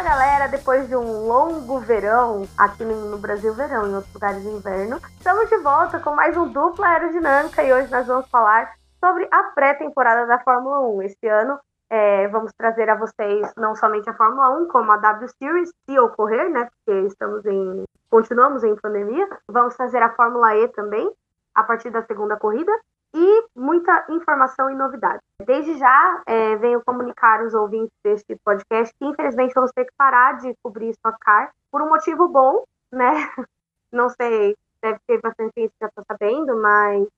Fala galera, depois de um longo verão, aqui no Brasil verão, em outros lugares inverno, estamos de volta com mais um dupla aerodinâmica e hoje nós vamos falar sobre a pré-temporada da Fórmula 1. Este ano é, vamos trazer a vocês não somente a Fórmula 1, como a W Series, se ocorrer, né? Porque estamos em. continuamos em pandemia. Vamos trazer a Fórmula E também, a partir da segunda corrida e muita informação e novidade. Desde já, é, venho comunicar os ouvintes deste podcast que, infelizmente, vamos ter que parar de cobrir Stock Car por um motivo bom, né? Não sei, deve ter bastante gente que já está sabendo, mas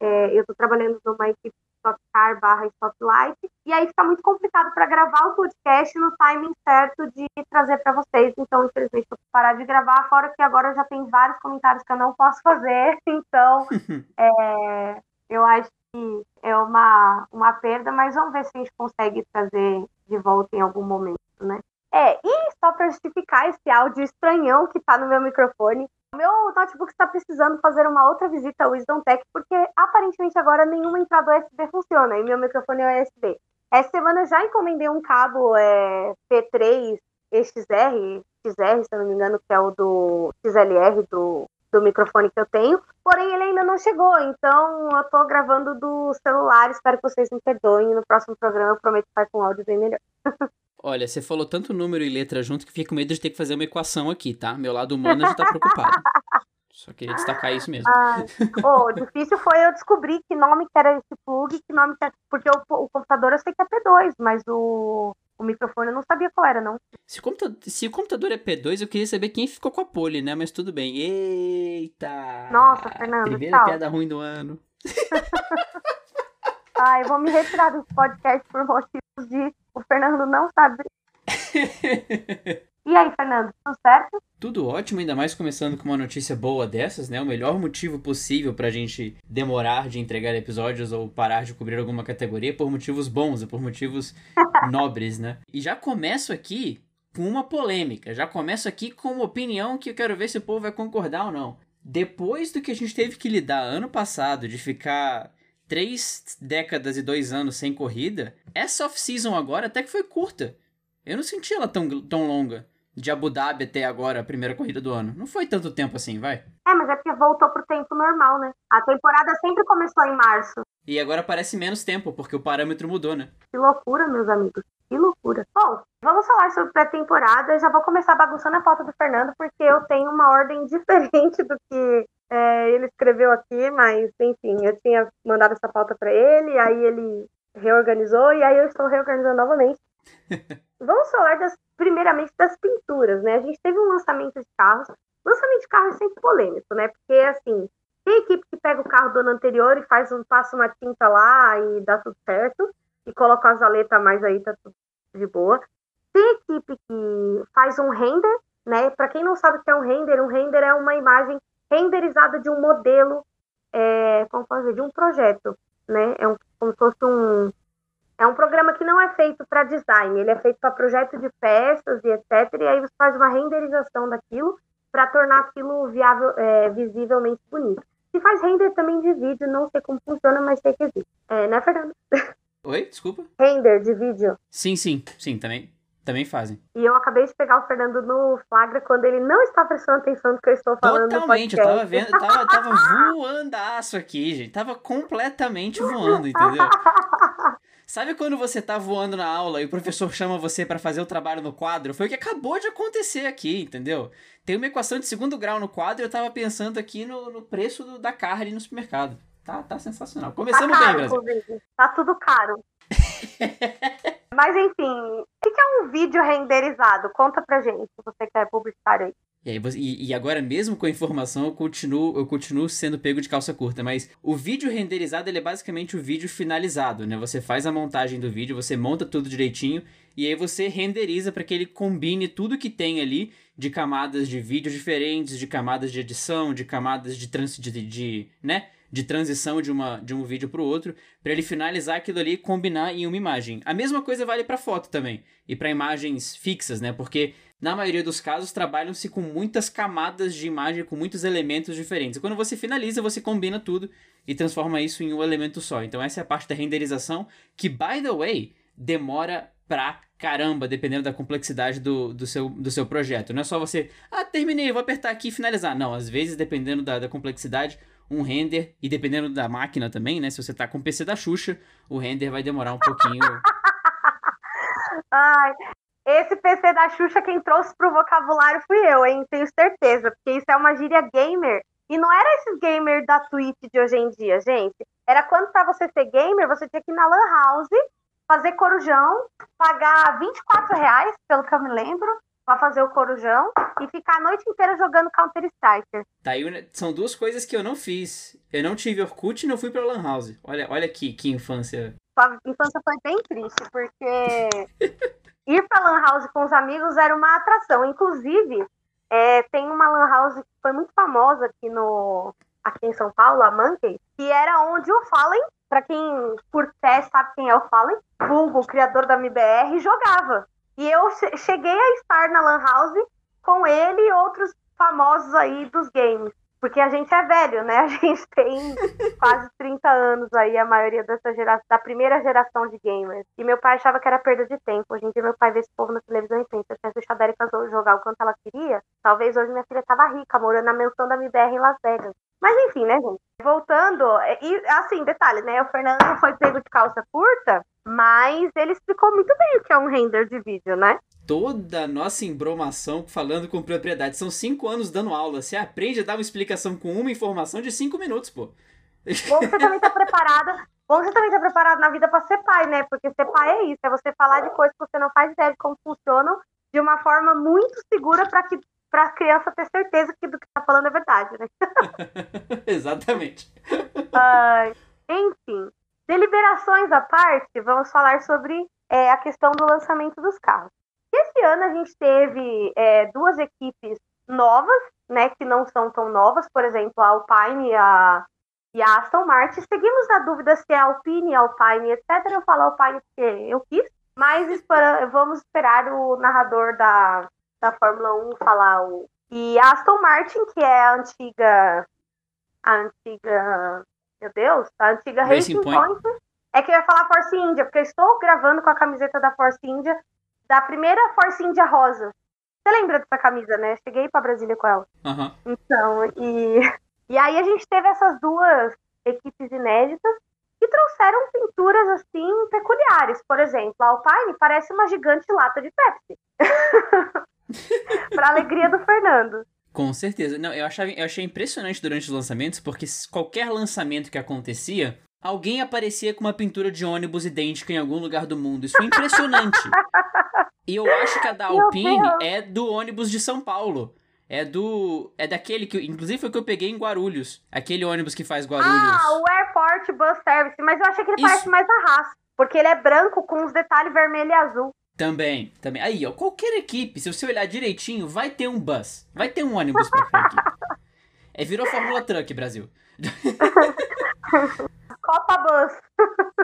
é, eu estou trabalhando numa equipe Stock Car barra Spotlight, e aí fica muito complicado para gravar o podcast no timing certo de trazer para vocês. Então, infelizmente, vou parar de gravar, fora que agora já tem vários comentários que eu não posso fazer. Então, é, eu acho que é uma, uma perda, mas vamos ver se a gente consegue trazer de volta em algum momento, né? É, e só para justificar esse áudio estranhão que tá no meu microfone, meu notebook está precisando fazer uma outra visita ao Wisdom Tech, porque aparentemente agora nenhuma entrada USB funciona e meu microfone é USB. Essa semana eu já encomendei um cabo é, P3 XR, XR, se não me engano, que é o do XLR do, do microfone que eu tenho, porém ele ainda não chegou, então eu tô gravando do celular, espero que vocês me perdoem, no próximo programa eu prometo estar com áudio bem melhor. Olha, você falou tanto número e letra junto que fico com medo de ter que fazer uma equação aqui, tá? Meu lado humano já tá preocupado. Só queria destacar isso mesmo. Ah, oh, difícil foi eu descobrir que nome que era esse plug, que nome que era... Porque o, o computador eu sei que é P2, mas o, o microfone eu não sabia qual era, não. Se o, computador, se o computador é P2, eu queria saber quem ficou com a pole, né? Mas tudo bem. Eita! Nossa, Fernando, Primeira tchau. piada ruim do ano. Ai, eu vou me retirar desse podcast por motivos de o Fernando não sabe. E aí, Fernando, tudo certo? Tudo ótimo, ainda mais começando com uma notícia boa dessas, né? O melhor motivo possível pra gente demorar de entregar episódios ou parar de cobrir alguma categoria por motivos bons e por motivos nobres, né? E já começo aqui com uma polêmica, já começo aqui com uma opinião que eu quero ver se o povo vai concordar ou não. Depois do que a gente teve que lidar ano passado de ficar três décadas e dois anos sem corrida, essa off-season agora até que foi curta. Eu não senti ela tão, tão longa de Abu Dhabi até agora, a primeira corrida do ano. Não foi tanto tempo assim, vai. É, mas é porque voltou pro tempo normal, né? A temporada sempre começou em março. E agora parece menos tempo, porque o parâmetro mudou, né? Que loucura, meus amigos. Que loucura. Bom, vamos falar sobre pré-temporada. Eu já vou começar bagunçando a pauta do Fernando, porque eu tenho uma ordem diferente do que é, ele escreveu aqui, mas enfim, eu tinha mandado essa pauta para ele, aí ele reorganizou e aí eu estou reorganizando novamente. Vamos falar das, primeiramente das pinturas, né? A gente teve um lançamento de carros. Lançamento de carro é sempre polêmico, né? Porque assim, tem equipe que pega o carro do ano anterior e faz um, passa uma tinta lá e dá tudo certo, e coloca as aletas mais aí, tá tudo de boa. Tem equipe que faz um render, né? Para quem não sabe o que é um render, um render é uma imagem renderizada de um modelo, é, como fazer, de um projeto, né? É um, como se fosse um é um programa que não é feito para design, ele é feito para projeto de peças e etc. E aí você faz uma renderização daquilo para tornar aquilo viável, é, visivelmente bonito. Se faz render também de vídeo, não sei como funciona, mas sei que existe. É, né, Fernando? Oi, desculpa? Render de vídeo. Sim, sim, sim, também, também fazem. E eu acabei de pegar o Fernando no flagra quando ele não está prestando atenção no que eu estou falando. Totalmente, eu tava vendo, tava, tava voandaço aqui, gente. Tava completamente voando, entendeu? Sabe quando você tá voando na aula e o professor chama você para fazer o trabalho no quadro? Foi o que acabou de acontecer aqui, entendeu? Tem uma equação de segundo grau no quadro e eu tava pensando aqui no, no preço do, da carne no supermercado. Tá, tá sensacional. Começamos tá caro, bem, Brasil. Tá tudo caro. Mas enfim, o que é um vídeo renderizado? Conta pra gente, se você quer publicitário aí. E, aí, e, e, agora, mesmo com a informação, eu continuo, eu continuo sendo pego de calça curta. Mas o vídeo renderizado ele é basicamente o vídeo finalizado, né? Você faz a montagem do vídeo, você monta tudo direitinho e aí você renderiza para que ele combine tudo que tem ali de camadas de vídeo diferentes, de camadas de edição, de camadas de, trans, de, de né? de transição de, uma, de um vídeo para o outro, para ele finalizar aquilo ali e combinar em uma imagem. A mesma coisa vale para foto também, e para imagens fixas, né? Porque na maioria dos casos trabalham-se com muitas camadas de imagem, com muitos elementos diferentes. E quando você finaliza, você combina tudo e transforma isso em um elemento só. Então essa é a parte da renderização, que by the way, demora pra caramba, dependendo da complexidade do, do, seu, do seu projeto. Não é só você, ah, terminei, vou apertar aqui e finalizar. Não, às vezes, dependendo da, da complexidade, um render, e dependendo da máquina também, né? Se você tá com o PC da Xuxa, o render vai demorar um pouquinho. Ai, esse PC da Xuxa quem trouxe pro vocabulário fui eu, hein? Tenho certeza, porque isso é uma gíria gamer. E não era esses gamers da Twitch de hoje em dia, gente. Era quando para você ser gamer, você tinha que ir na Lan House, fazer corujão, pagar 24 reais, pelo que eu me lembro, pra fazer o corujão e ficar a noite inteira jogando Counter-Strike. Tá aí, são duas coisas que eu não fiz. Eu não tive Orkut e não fui pra Lan House. Olha, olha aqui, que infância. Sua infância foi bem triste, porque ir pra Lan House com os amigos era uma atração. Inclusive, é, tem uma Lan House que foi muito famosa aqui, no, aqui em São Paulo, a Monkey, que era onde o Fallen, para quem por teste sabe quem é o Fallen, Google, criador da MBR, jogava. E eu cheguei a estar na Lan House com ele e outros famosos aí dos games. Porque a gente é velho, né? A gente tem quase 30 anos aí, a maioria dessa geração, da primeira geração de gamers. E meu pai achava que era perda de tempo. Hoje em dia meu pai vê esse povo na televisão e pensa, se a deixado a Erika jogar o quanto ela queria, talvez hoje minha filha tava rica, morando na mansão da MBR em Las Vegas. Mas enfim, né, gente? Voltando, e assim, detalhe, né? O Fernando foi pego de calça curta, mas ele explicou muito bem o que é um render de vídeo, né? Toda a nossa embromação falando com propriedade. São cinco anos dando aula. Você aprende a dar uma explicação com uma informação de cinco minutos, pô. Bom você também tá preparado. Bom você também tá preparado na vida para ser pai, né? Porque ser pai é isso, é você falar de coisas que você não faz ideia de como funcionam de uma forma muito segura para que para a criança ter certeza que do que tá falando é verdade, né? Exatamente. Uh, enfim, deliberações à parte, vamos falar sobre é, a questão do lançamento dos carros. Esse ano a gente teve é, duas equipes novas, né, que não são tão novas, por exemplo, a Alpine e a, e a Aston Martin. Seguimos na dúvida se é Alpine, Alpine, etc. Eu falo Alpine porque eu quis, mas espera, vamos esperar o narrador da, da Fórmula 1 falar o. E a Aston Martin, que é a antiga. A antiga. Meu Deus, a antiga Racing, Point. Point. É que eu ia falar Force India, porque eu estou gravando com a camiseta da Force India da primeira Force India Rosa. Você lembra dessa camisa, né? Cheguei para Brasília com ela. Uhum. Então, e, e aí a gente teve essas duas equipes inéditas que trouxeram pinturas assim peculiares. Por exemplo, a Alpine parece uma gigante lata de Pepsi. para alegria do Fernando. Com certeza. Não, eu, achava, eu achei impressionante durante os lançamentos, porque qualquer lançamento que acontecia, alguém aparecia com uma pintura de ônibus idêntica em algum lugar do mundo. Isso foi impressionante. e eu acho que a da Alpine é do ônibus de São Paulo. É do. É daquele que. Inclusive foi que eu peguei em Guarulhos. Aquele ônibus que faz Guarulhos. Ah, o Airport Bus Service. Mas eu achei que ele Isso. parece mais a Haas. Porque ele é branco com os detalhes vermelho e azul. Também, também. Aí, ó, qualquer equipe, se você olhar direitinho, vai ter um bus. Vai ter um ônibus pra frente. é, virou Fórmula Truck, Brasil. Copa Bus.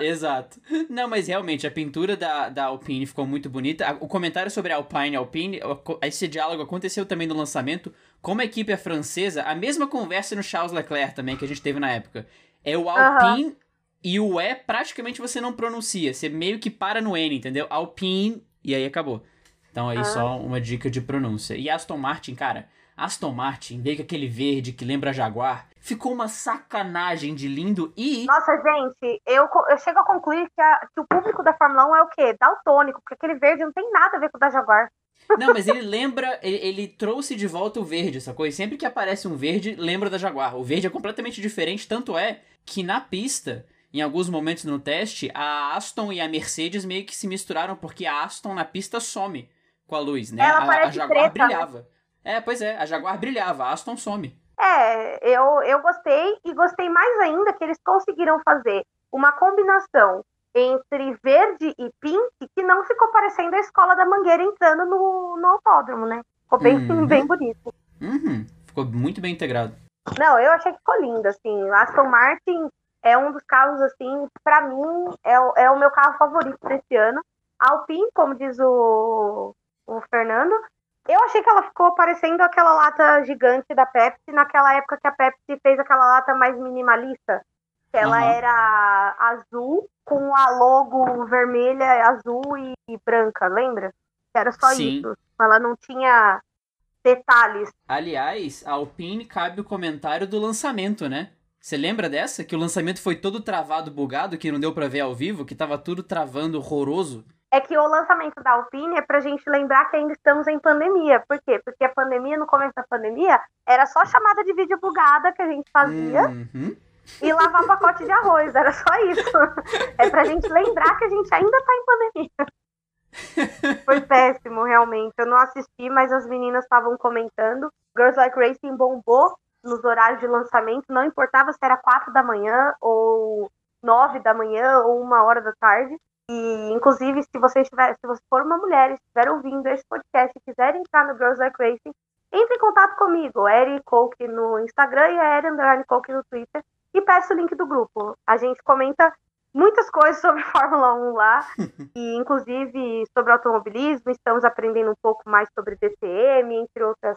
Exato. Não, mas realmente, a pintura da, da Alpine ficou muito bonita. O comentário sobre a Alpine, Alpine, esse diálogo aconteceu também no lançamento. Como a equipe é francesa, a mesma conversa no Charles Leclerc também, que a gente teve na época. É o Alpine uhum. e o E praticamente você não pronuncia. Você meio que para no N, entendeu? Alpine e aí acabou. Então aí uhum. só uma dica de pronúncia. E Aston Martin, cara, Aston Martin veio com aquele verde que lembra Jaguar. Ficou uma sacanagem de lindo e. Nossa, gente, eu, eu chego a concluir que, a, que o público da Fórmula 1 é o quê? Daltônico, porque aquele verde não tem nada a ver com o da Jaguar. Não, mas ele lembra, ele, ele, trouxe de volta o verde, sacou? E sempre que aparece um verde, lembra da Jaguar. O verde é completamente diferente, tanto é que na pista, em alguns momentos no teste, a Aston e a Mercedes meio que se misturaram, porque a Aston na pista some com a luz, né? Ela a, a Jaguar preta, né? brilhava. Né? É, pois é, a Jaguar brilhava, a Aston some. É, eu, eu gostei e gostei mais ainda que eles conseguiram fazer uma combinação entre verde e pink que não ficou parecendo a escola da Mangueira entrando no, no autódromo, né? Ficou bem, uhum. bem bonito. Uhum. Ficou muito bem integrado. Não, eu achei que ficou lindo, assim. Aston Martin é um dos carros, assim, para mim, é, é o meu carro favorito desse ano. Alpine, como diz o, o Fernando, eu achei que ela ficou parecendo aquela lata gigante da Pepsi naquela época que a Pepsi fez aquela lata mais minimalista. Que ela uhum. era azul com a logo vermelha, azul e branca, lembra? Que era só Sim. isso. Ela não tinha detalhes. Aliás, a Alpine cabe o comentário do lançamento, né? Você lembra dessa? Que o lançamento foi todo travado, bugado, que não deu para ver ao vivo, que tava tudo travando horroroso? É que o lançamento da Alpine é pra gente lembrar que ainda estamos em pandemia. Por quê? Porque a pandemia, no começo da pandemia, era só chamada de vídeo bugada que a gente fazia. Uhum. E lavar pacote de arroz, era só isso. É pra gente lembrar que a gente ainda tá em pandemia. Foi péssimo, realmente. Eu não assisti, mas as meninas estavam comentando. Girls Like Racing bombou nos horários de lançamento, não importava se era quatro da manhã ou nove da manhã ou uma hora da tarde. E, inclusive, se você estiver, se você for uma mulher e estiver ouvindo esse podcast e quiser entrar no Girls Like Racing, entre em contato comigo, Eri Coke no Instagram e a Eri Underline Coke no Twitter, e peço o link do grupo. A gente comenta muitas coisas sobre Fórmula 1 lá, e inclusive sobre automobilismo, estamos aprendendo um pouco mais sobre DCM, entre outras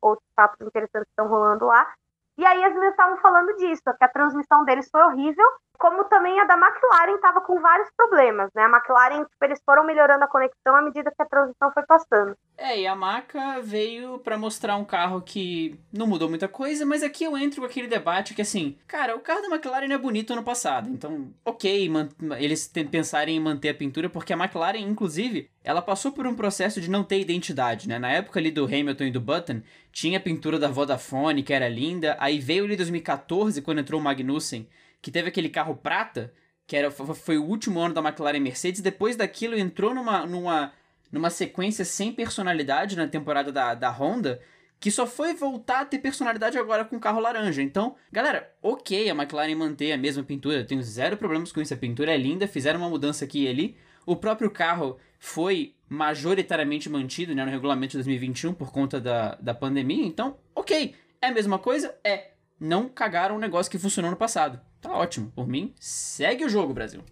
outros papos interessantes que estão rolando lá. E aí as meninas estavam falando disso, que a transmissão deles foi horrível, como também a da McLaren estava com vários problemas, né? A McLaren, tipo, eles foram melhorando a conexão à medida que a transmissão foi passando. É, e a Maca veio para mostrar um carro que não mudou muita coisa, mas aqui eu entro com aquele debate que, assim, cara, o carro da McLaren é bonito ano passado, então, ok, eles pensarem em manter a pintura, porque a McLaren, inclusive, ela passou por um processo de não ter identidade, né? Na época ali do Hamilton e do Button, tinha a pintura da Vodafone, que era linda, aí veio ali 2014, quando entrou o Magnussen, que teve aquele carro prata, que era, foi o último ano da McLaren Mercedes, depois daquilo entrou numa, numa, numa sequência sem personalidade na temporada da, da Honda, que só foi voltar a ter personalidade agora com o carro laranja. Então, galera, ok a McLaren manter a mesma pintura, tenho zero problemas com isso, a pintura é linda, fizeram uma mudança aqui e ali. O próprio carro foi majoritariamente mantido né, no regulamento de 2021 por conta da, da pandemia, então, ok. É a mesma coisa? É. Não cagaram um negócio que funcionou no passado. Tá ótimo. Por mim, segue o jogo, Brasil.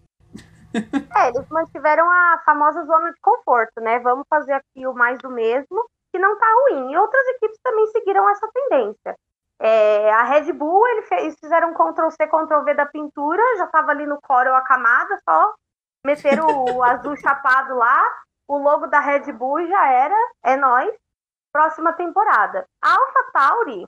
É, eles mantiveram a famosa zona de conforto, né? Vamos fazer aqui o mais do mesmo, que não tá ruim. E outras equipes também seguiram essa tendência. É, a Red Bull, eles fizeram um Ctrl-C, Ctrl-V da pintura, já tava ali no Corel a camada, só meteram o azul chapado lá, o logo da Red Bull já era, é nós. Próxima temporada. A AlphaTauri,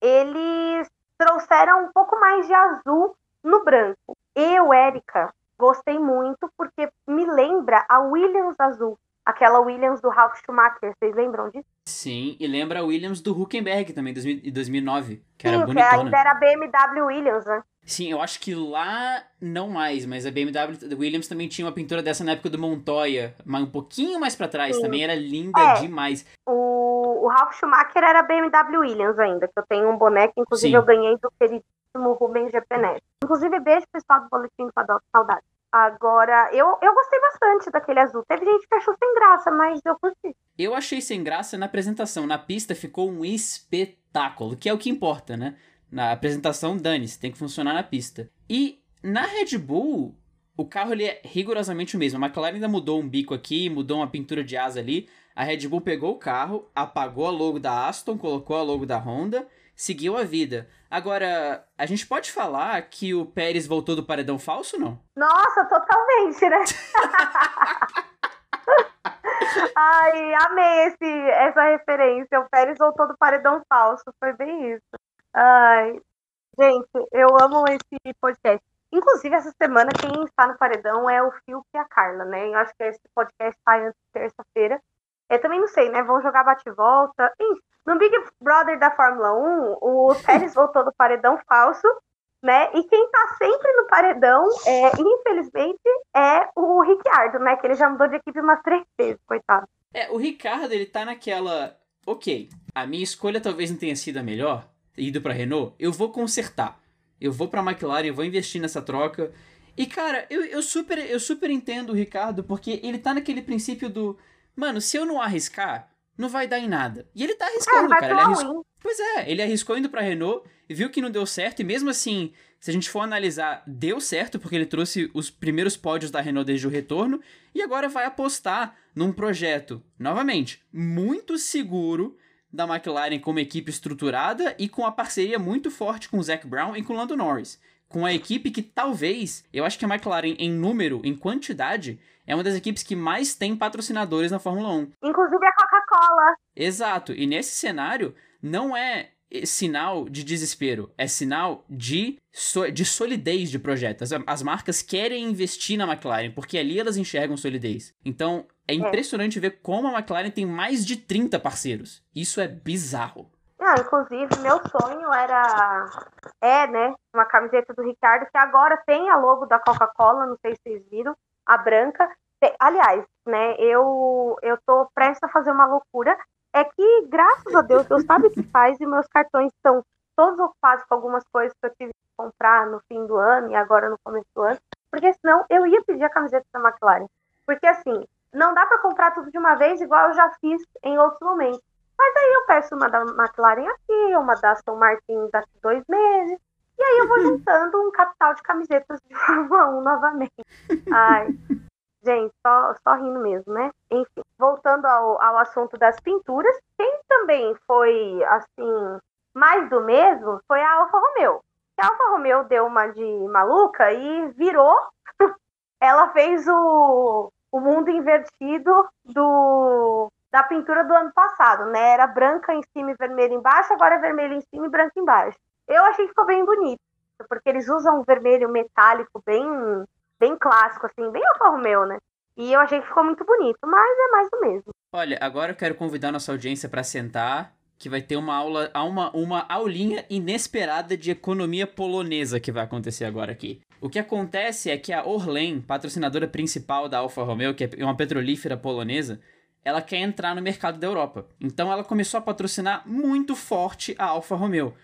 eles trouxeram um pouco mais de azul no branco. Eu, Érica, gostei muito porque me lembra a Williams azul. Aquela Williams do Ralf Schumacher, vocês lembram disso? Sim, e lembra a Williams do Huckenberg também, de 2009, que Sim, era bonitona. que ainda era BMW Williams, né? Sim, eu acho que lá não mais, mas a BMW Williams também tinha uma pintura dessa na época do Montoya, mas um pouquinho mais para trás, Sim. também era linda é, demais. O, o Ralf Schumacher era BMW Williams ainda, que eu tenho um boneco, inclusive Sim. eu ganhei do queridíssimo Rubens GP Inclusive, beijo pessoal do Boletim do Paddock, saudade. Agora, eu, eu gostei bastante daquele azul. Teve gente que achou sem graça, mas eu curti. Eu achei sem graça na apresentação. Na pista ficou um espetáculo, que é o que importa, né? Na apresentação, dane-se, tem que funcionar na pista. E na Red Bull, o carro ele é rigorosamente o mesmo. A McLaren ainda mudou um bico aqui, mudou uma pintura de asa ali. A Red Bull pegou o carro, apagou a logo da Aston, colocou a logo da Honda, seguiu a vida. Agora, a gente pode falar que o Pérez voltou do paredão falso, não? Nossa, totalmente, né? Ai, amei esse, essa referência. O Pérez voltou do paredão falso. Foi bem isso. Ai, gente, eu amo esse podcast. Inclusive, essa semana, quem está no paredão é o Phil e a Carla, né? Eu acho que esse podcast sai antes de terça-feira. Eu também não sei, né? Vão jogar bate-volta. No Big Brother da Fórmula 1, o Pérez voltou do paredão falso, né? E quem tá sempre no paredão, é, infelizmente, é o Ricciardo, né? Que ele já mudou de equipe umas três vezes, coitado. É, o Ricardo, ele tá naquela. Ok, a minha escolha talvez não tenha sido a melhor, ido para Renault, eu vou consertar. Eu vou para McLaren, eu vou investir nessa troca. E cara, eu, eu super eu super entendo o Ricardo porque ele tá naquele princípio do, mano, se eu não arriscar, não vai dar em nada. E ele tá arriscando, é, cara. Ele arriscou... Pois é, ele arriscou indo pra Renault, viu que não deu certo, e mesmo assim, se a gente for analisar, deu certo, porque ele trouxe os primeiros pódios da Renault desde o retorno, e agora vai apostar num projeto, novamente, muito seguro da McLaren como equipe estruturada e com a parceria muito forte com o Zac Brown e com o Lando Norris. Com a equipe que talvez, eu acho que a McLaren, em número, em quantidade, é uma das equipes que mais tem patrocinadores na Fórmula 1. Inclusive a Coca-Cola. Exato. E nesse cenário, não é sinal de desespero, é sinal de, so de solidez de projeto. As, as, marcas querem investir na McLaren, porque ali elas enxergam solidez. Então, é, é. impressionante é. ver como a McLaren tem mais de 30 parceiros. Isso é bizarro. Não, inclusive, meu sonho era. É, né? Uma camiseta do Ricardo, que agora tem a logo da Coca-Cola, não sei se vocês viram, a branca. Aliás, né, eu, eu tô prestes a fazer uma loucura é que, graças a Deus, Deus sabe o que faz e meus cartões estão todos ocupados com algumas coisas que eu tive que comprar no fim do ano e agora no começo do ano, porque senão eu ia pedir a camiseta da McLaren. Porque assim, não dá para comprar tudo de uma vez, igual eu já fiz em outros momentos. Mas aí eu peço uma da McLaren aqui, uma da Aston Martin daqui dois meses, e aí eu vou juntando um capital de camisetas de Fórmula 1 novamente. Ai, Gente, só, só rindo mesmo, né? Enfim, voltando ao, ao assunto das pinturas, quem também foi, assim, mais do mesmo foi a Alfa Romeo. A Alfa Romeo deu uma de maluca e virou. Ela fez o, o mundo invertido do da pintura do ano passado, né? Era branca em cima e vermelha embaixo, agora é vermelho em cima e branco embaixo. Eu achei que ficou bem bonito, porque eles usam um vermelho metálico bem bem clássico, assim, bem Alfa Romeo, né? E eu achei que ficou muito bonito, mas é mais do mesmo. Olha, agora eu quero convidar nossa audiência para sentar, que vai ter uma aula, uma, uma aulinha inesperada de economia polonesa que vai acontecer agora aqui. O que acontece é que a Orlen, patrocinadora principal da Alfa Romeo, que é uma petrolífera polonesa, ela quer entrar no mercado da Europa. Então ela começou a patrocinar muito forte a Alfa Romeo.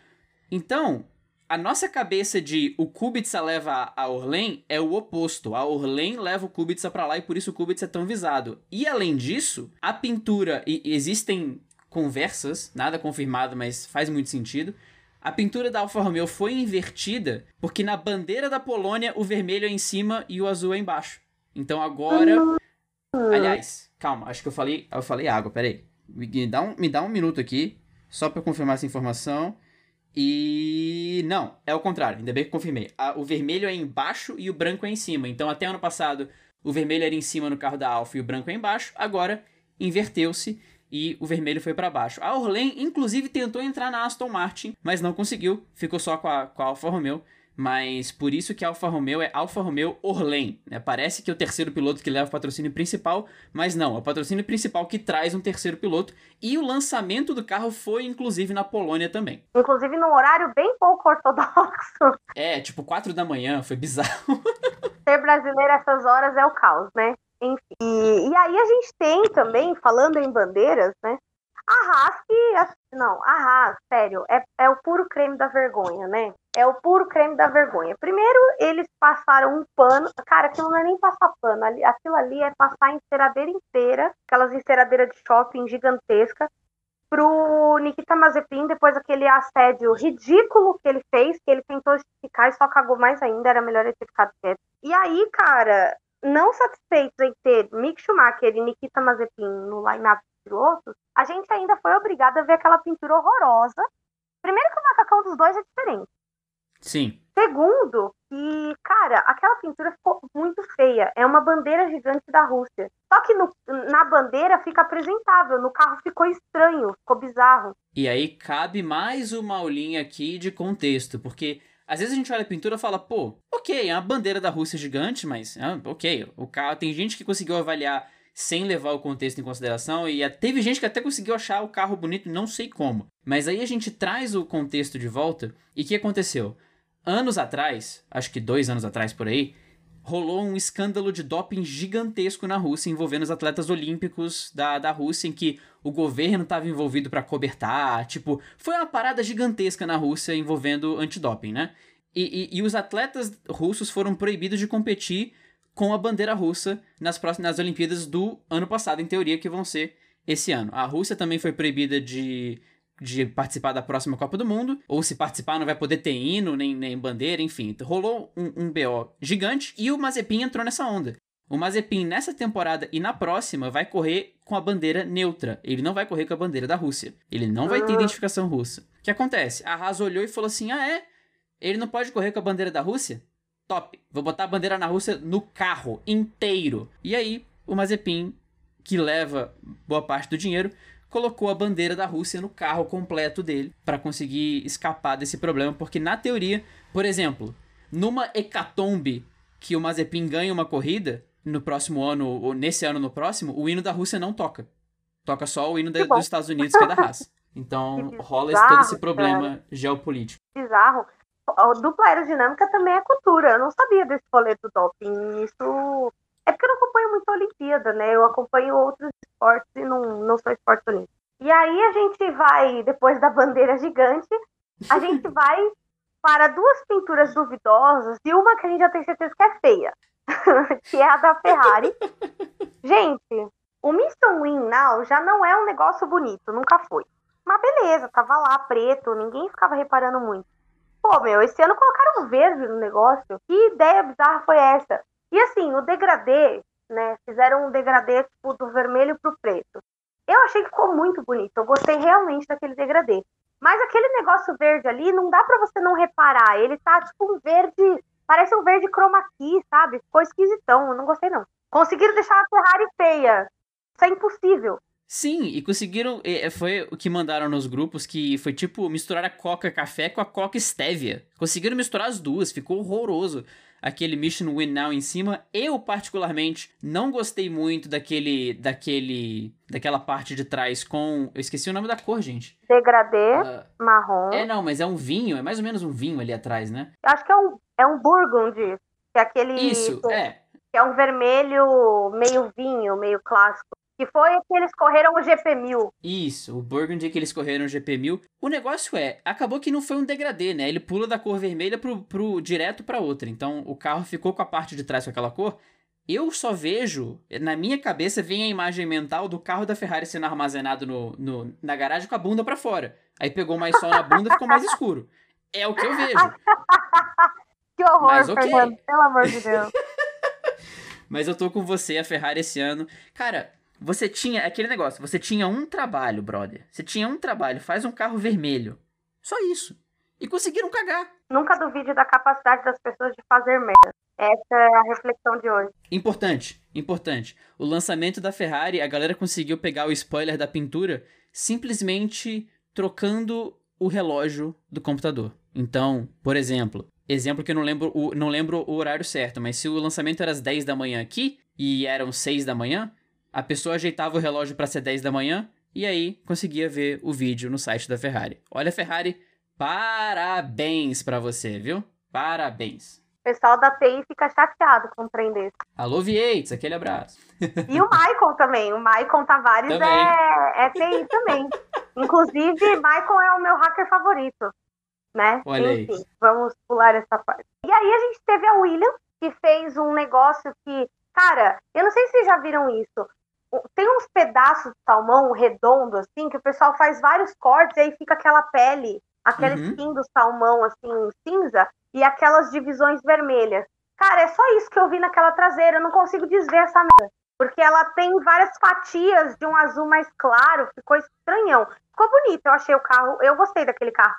Então, a nossa cabeça de o Kubica leva a Orlen é o oposto. A Orlen leva o Kubica para lá e por isso o Kubica é tão visado. E além disso, a pintura e existem conversas, nada confirmado, mas faz muito sentido. A pintura da Alfa Romeo foi invertida porque na bandeira da Polônia o vermelho é em cima e o azul é embaixo. Então agora, aliás, calma, acho que eu falei, eu falei água, peraí. Me dá um, me dá um minuto aqui só para confirmar essa informação. E não, é o contrário, ainda bem que confirmei. o vermelho é embaixo e o branco é em cima. Então, até ano passado, o vermelho era em cima no carro da Alfa e o branco é embaixo. Agora, inverteu-se e o vermelho foi para baixo. A Orlen, inclusive, tentou entrar na Aston Martin, mas não conseguiu. Ficou só com a, com a Alfa Romeo mas por isso que a Alfa Romeo é Alfa Romeo Orlen. Né? Parece que é o terceiro piloto que leva o patrocínio principal, mas não, é o patrocínio principal que traz um terceiro piloto. E o lançamento do carro foi, inclusive, na Polônia também. Inclusive num horário bem pouco ortodoxo. É, tipo 4 da manhã, foi bizarro. Ser brasileiro essas horas é o caos, né? Enfim. E, e aí a gente tem também, falando em bandeiras, né? A Haas que, não, a Haas, sério, é, é o puro creme da vergonha, né? É o puro creme da vergonha. Primeiro, eles passaram um pano. Cara, aquilo não é nem passar pano. Aquilo ali é passar a enceradeira inteira, aquelas enceradeiras de shopping gigantesca, pro Nikita Mazepin, depois aquele assédio ridículo que ele fez, que ele tentou justificar e só cagou mais ainda, era melhor ele ter ficado quieto. E aí, cara, não satisfeitos em ter Mick Schumacher e Nikita Mazepin no line-up de pilotos, a gente ainda foi obrigado a ver aquela pintura horrorosa. Primeiro que o macacão dos dois é diferente. Sim. Segundo, que, cara, aquela pintura ficou muito feia. É uma bandeira gigante da Rússia. Só que no, na bandeira fica apresentável, no carro ficou estranho, ficou bizarro. E aí cabe mais uma aulinha aqui de contexto, porque às vezes a gente olha a pintura e fala, pô, ok, é uma bandeira da Rússia gigante, mas ah, ok, o carro tem gente que conseguiu avaliar sem levar o contexto em consideração e teve gente que até conseguiu achar o carro bonito, não sei como. Mas aí a gente traz o contexto de volta e o que aconteceu? Anos atrás, acho que dois anos atrás por aí, rolou um escândalo de doping gigantesco na Rússia envolvendo os atletas olímpicos da, da Rússia, em que o governo estava envolvido para cobertar. Tipo, foi uma parada gigantesca na Rússia envolvendo antidoping, né? E, e, e, os atletas russos foram proibidos de competir com a bandeira russa nas próximas nas Olimpíadas do ano passado, em teoria, que vão ser esse ano. A Rússia também foi proibida de de participar da próxima Copa do Mundo, ou se participar não vai poder ter hino, nem, nem bandeira, enfim. Rolou um, um BO gigante e o Mazepin entrou nessa onda. O Mazepin, nessa temporada e na próxima, vai correr com a bandeira neutra. Ele não vai correr com a bandeira da Rússia. Ele não vai ter ah. identificação russa. O que acontece? A Haas olhou e falou assim: ah, é? Ele não pode correr com a bandeira da Rússia? Top. Vou botar a bandeira na Rússia no carro inteiro. E aí, o Mazepin, que leva boa parte do dinheiro, colocou a bandeira da Rússia no carro completo dele para conseguir escapar desse problema, porque na teoria, por exemplo, numa hecatombe que o Mazepin ganha uma corrida no próximo ano ou nesse ano no próximo, o hino da Rússia não toca. Toca só o hino da, dos Estados Unidos que é da raça. Então rola esse, todo esse problema cara. geopolítico. Bizarro. A dupla aerodinâmica também é cultura. Eu não sabia desse rolê do doping. Isso é porque eu não acompanho muito a Olimpíada, né? Eu acompanho outros esportes e não, não sou esporte olímpico. E aí a gente vai, depois da bandeira gigante, a gente vai para duas pinturas duvidosas e uma que a gente já tem certeza que é feia, que é a da Ferrari. Gente, o Mr. Win Now já não é um negócio bonito, nunca foi. Mas beleza, tava lá preto, ninguém ficava reparando muito. Pô, meu, esse ano colocaram verde no negócio. Que ideia bizarra foi essa? E assim, o degradê, né? Fizeram um degradê tipo, do vermelho pro preto. Eu achei que ficou muito bonito. Eu gostei realmente daquele degradê. Mas aquele negócio verde ali, não dá para você não reparar. Ele tá tipo um verde, parece um verde chroma key, sabe? Ficou esquisitão, eu não gostei não. Conseguiram deixar a Ferrari feia. Isso é impossível. Sim, e conseguiram. Foi o que mandaram nos grupos que foi tipo misturar a Coca Café com a Coca Stevia. Conseguiram misturar as duas, ficou horroroso aquele Mission Win Now em cima. Eu, particularmente, não gostei muito daquele. daquele. daquela parte de trás com. Eu esqueci o nome da cor, gente. Degradê, uh, marrom. É, não, mas é um vinho, é mais ou menos um vinho ali atrás, né? Eu acho que é um, é um Burgundy. Que é aquele. Isso, que, é. Que é um vermelho meio vinho, meio clássico. Que foi que eles correram o GP1000. Isso, o Burgundy que eles correram o GP1000. O negócio é, acabou que não foi um degradê, né? Ele pula da cor vermelha pro, pro direto para outra. Então o carro ficou com a parte de trás com aquela cor. Eu só vejo, na minha cabeça vem a imagem mental do carro da Ferrari sendo armazenado no, no na garagem com a bunda para fora. Aí pegou mais sol na bunda e ficou mais escuro. É o que eu vejo. que horror, Mas, okay. Fernando, pelo amor de Deus. Mas eu tô com você, a Ferrari, esse ano. Cara, você tinha aquele negócio, você tinha um trabalho, brother. Você tinha um trabalho, faz um carro vermelho. Só isso. E conseguiram cagar. Nunca duvide da capacidade das pessoas de fazer merda. Essa é a reflexão de hoje. Importante, importante. O lançamento da Ferrari, a galera conseguiu pegar o spoiler da pintura simplesmente trocando o relógio do computador. Então, por exemplo, exemplo que eu não lembro o, não lembro o horário certo, mas se o lançamento era às 10 da manhã aqui e eram 6 da manhã, a pessoa ajeitava o relógio para ser 10 da manhã e aí conseguia ver o vídeo no site da Ferrari. Olha, Ferrari, parabéns para você, viu? Parabéns. O pessoal da TI fica chateado com um trem desse. Alô, Vieites, aquele abraço. E o Michael também. O Michael Tavares é, é TI também. Inclusive, Michael é o meu hacker favorito. Né? Olha Enfim, aí. vamos pular essa parte. E aí a gente teve a Williams, que fez um negócio que, cara, eu não sei se vocês já viram isso tem uns pedaços de salmão redondo, assim, que o pessoal faz vários cortes e aí fica aquela pele, aquele uhum. skin do salmão, assim, cinza, e aquelas divisões vermelhas. Cara, é só isso que eu vi naquela traseira, eu não consigo desver essa merda. Porque ela tem várias fatias de um azul mais claro, ficou estranhão. Ficou bonito, eu achei o carro, eu gostei daquele carro.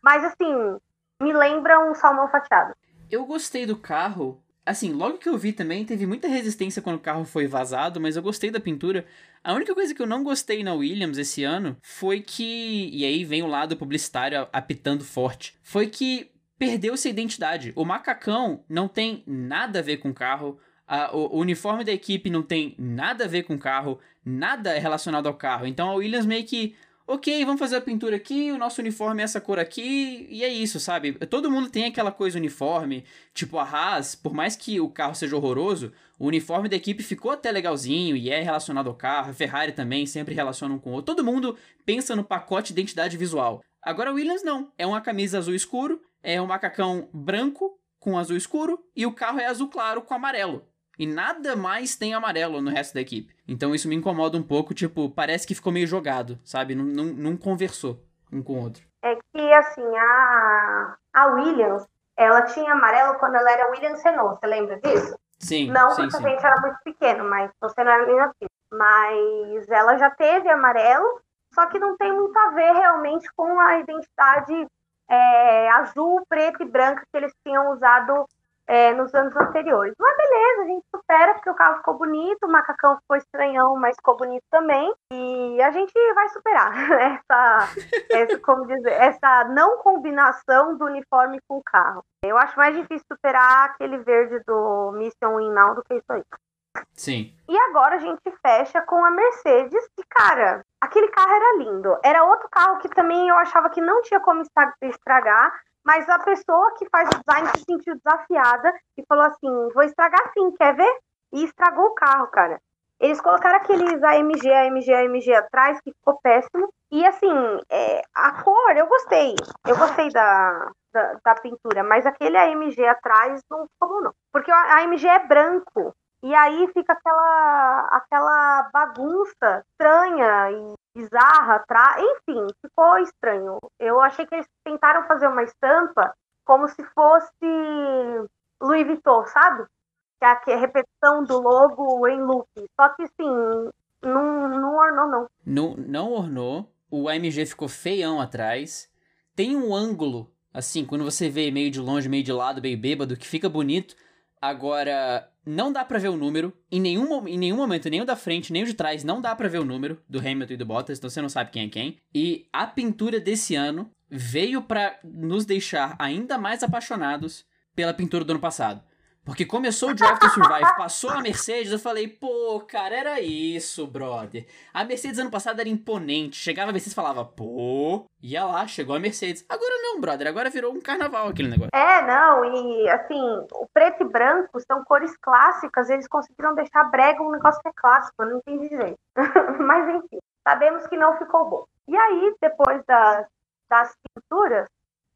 Mas, assim, me lembra um salmão fatiado. Eu gostei do carro Assim, logo que eu vi também, teve muita resistência quando o carro foi vazado, mas eu gostei da pintura. A única coisa que eu não gostei na Williams esse ano foi que. E aí vem o lado publicitário apitando forte. Foi que perdeu-se a identidade. O macacão não tem nada a ver com o carro. A, o, o, uniforme da equipe não tem nada a ver com o carro. Nada é relacionado ao carro. Então a Williams meio que ok, vamos fazer a pintura aqui, o nosso uniforme é essa cor aqui, e é isso, sabe? Todo mundo tem aquela coisa uniforme, tipo a Haas, por mais que o carro seja horroroso, o uniforme da equipe ficou até legalzinho e é relacionado ao carro, a Ferrari também sempre relaciona um com o outro. Todo mundo pensa no pacote de identidade visual. Agora a Williams não, é uma camisa azul escuro, é um macacão branco com azul escuro e o carro é azul claro com amarelo e nada mais tem amarelo no resto da equipe. Então isso me incomoda um pouco, tipo, parece que ficou meio jogado, sabe? Não, não, não conversou um com o outro. É que, assim, a, a Williams, ela tinha amarelo quando ela era Williams Renault, você lembra disso? Sim, Não sim, porque sim. a gente era muito pequeno, mas você não era nem assim. Mas ela já teve amarelo, só que não tem muito a ver realmente com a identidade é, azul, preto e branca que eles tinham usado é, nos anos anteriores. Mas beleza, a gente supera porque o carro ficou bonito, o macacão ficou estranhão, mas ficou bonito também. E a gente vai superar essa, essa como dizer, essa não combinação do uniforme com o carro. Eu acho mais difícil superar aquele verde do Mission Win Now do que isso aí. Sim. E agora a gente fecha com a Mercedes, e cara, aquele carro era lindo. Era outro carro que também eu achava que não tinha como estragar, mas a pessoa que faz o design se sentiu desafiada e falou assim: vou estragar sim, quer ver? E estragou o carro, cara. Eles colocaram aqueles AMG, AMG, AMG atrás, que ficou péssimo. E assim, é, a cor, eu gostei. Eu gostei da, da, da, pintura, mas aquele AMG atrás não ficou bom, não. Porque a AMG é branco. E aí fica aquela, aquela bagunça estranha e bizarra, tra... enfim, ficou estranho. Eu achei que eles tentaram fazer uma estampa como se fosse Louis Vuitton, sabe? Que é a repetição do logo em loop. Só que, sim, não, não ornou, não. Não, não ornou. O AMG ficou feião atrás. Tem um ângulo, assim, quando você vê meio de longe, meio de lado, meio bêbado, que fica bonito. Agora, não dá para ver o número. Em nenhum, em nenhum momento, nem o da frente, nem o de trás, não dá para ver o número do Hamilton e do Bottas, então você não sabe quem é quem. E a pintura desse ano veio para nos deixar ainda mais apaixonados pela pintura do ano passado. Porque começou o Drive to Survive, passou a Mercedes, eu falei, pô, cara, era isso, brother. A Mercedes ano passado era imponente. Chegava a Mercedes e falava, pô, ia lá, chegou a Mercedes. Agora não, brother, agora virou um carnaval aquele negócio. É, não, e assim, o preto e branco são cores clássicas, eles conseguiram deixar brega um negócio que é clássico, não entendi direito. Mas enfim, sabemos que não ficou bom. E aí, depois das, das pinturas,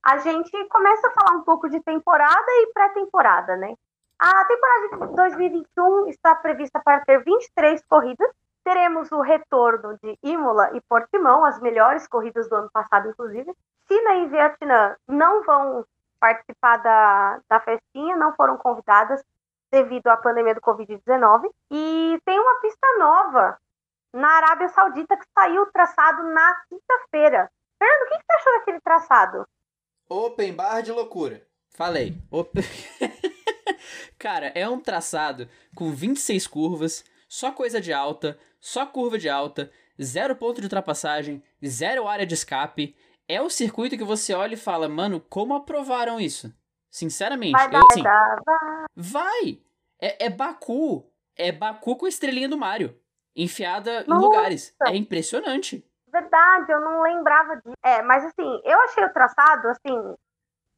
a gente começa a falar um pouco de temporada e pré-temporada, né? A temporada de 2021 está prevista para ter 23 corridas. Teremos o retorno de Imola e Portimão, as melhores corridas do ano passado, inclusive. China e Vietnã não vão participar da, da festinha, não foram convidadas devido à pandemia do Covid-19. E tem uma pista nova na Arábia Saudita que saiu traçado na quinta-feira. Fernando, o que, que você achou daquele traçado? Open bar de loucura. Falei. Open... Cara, é um traçado com 26 curvas, só coisa de alta, só curva de alta, zero ponto de ultrapassagem, zero área de escape. É o circuito que você olha e fala, mano, como aprovaram isso? Sinceramente, vai, eu, assim, vai, vai. É, é Baku. É Baku com a estrelinha do Mario. Enfiada Nossa. em lugares. É impressionante. Verdade, eu não lembrava disso. É, mas assim, eu achei o traçado, assim,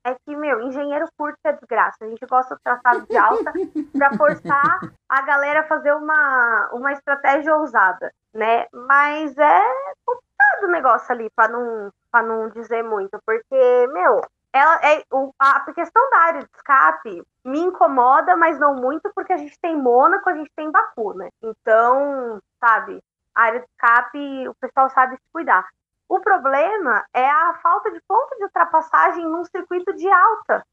é que, meu, engenheiro curto é desgraça. A gente gosta do traçado de alta para forçar a galera a fazer uma, uma estratégia ousada, né? Mas é complicado o negócio ali, para não, não dizer muito, porque, meu, ela é a questão da área de escape me incomoda, mas não muito, porque a gente tem Mônaco, a gente tem Baku, né? Então, sabe, a área de escape, o pessoal sabe se cuidar. O problema é a falta de ponto de ultrapassagem num circuito de alta.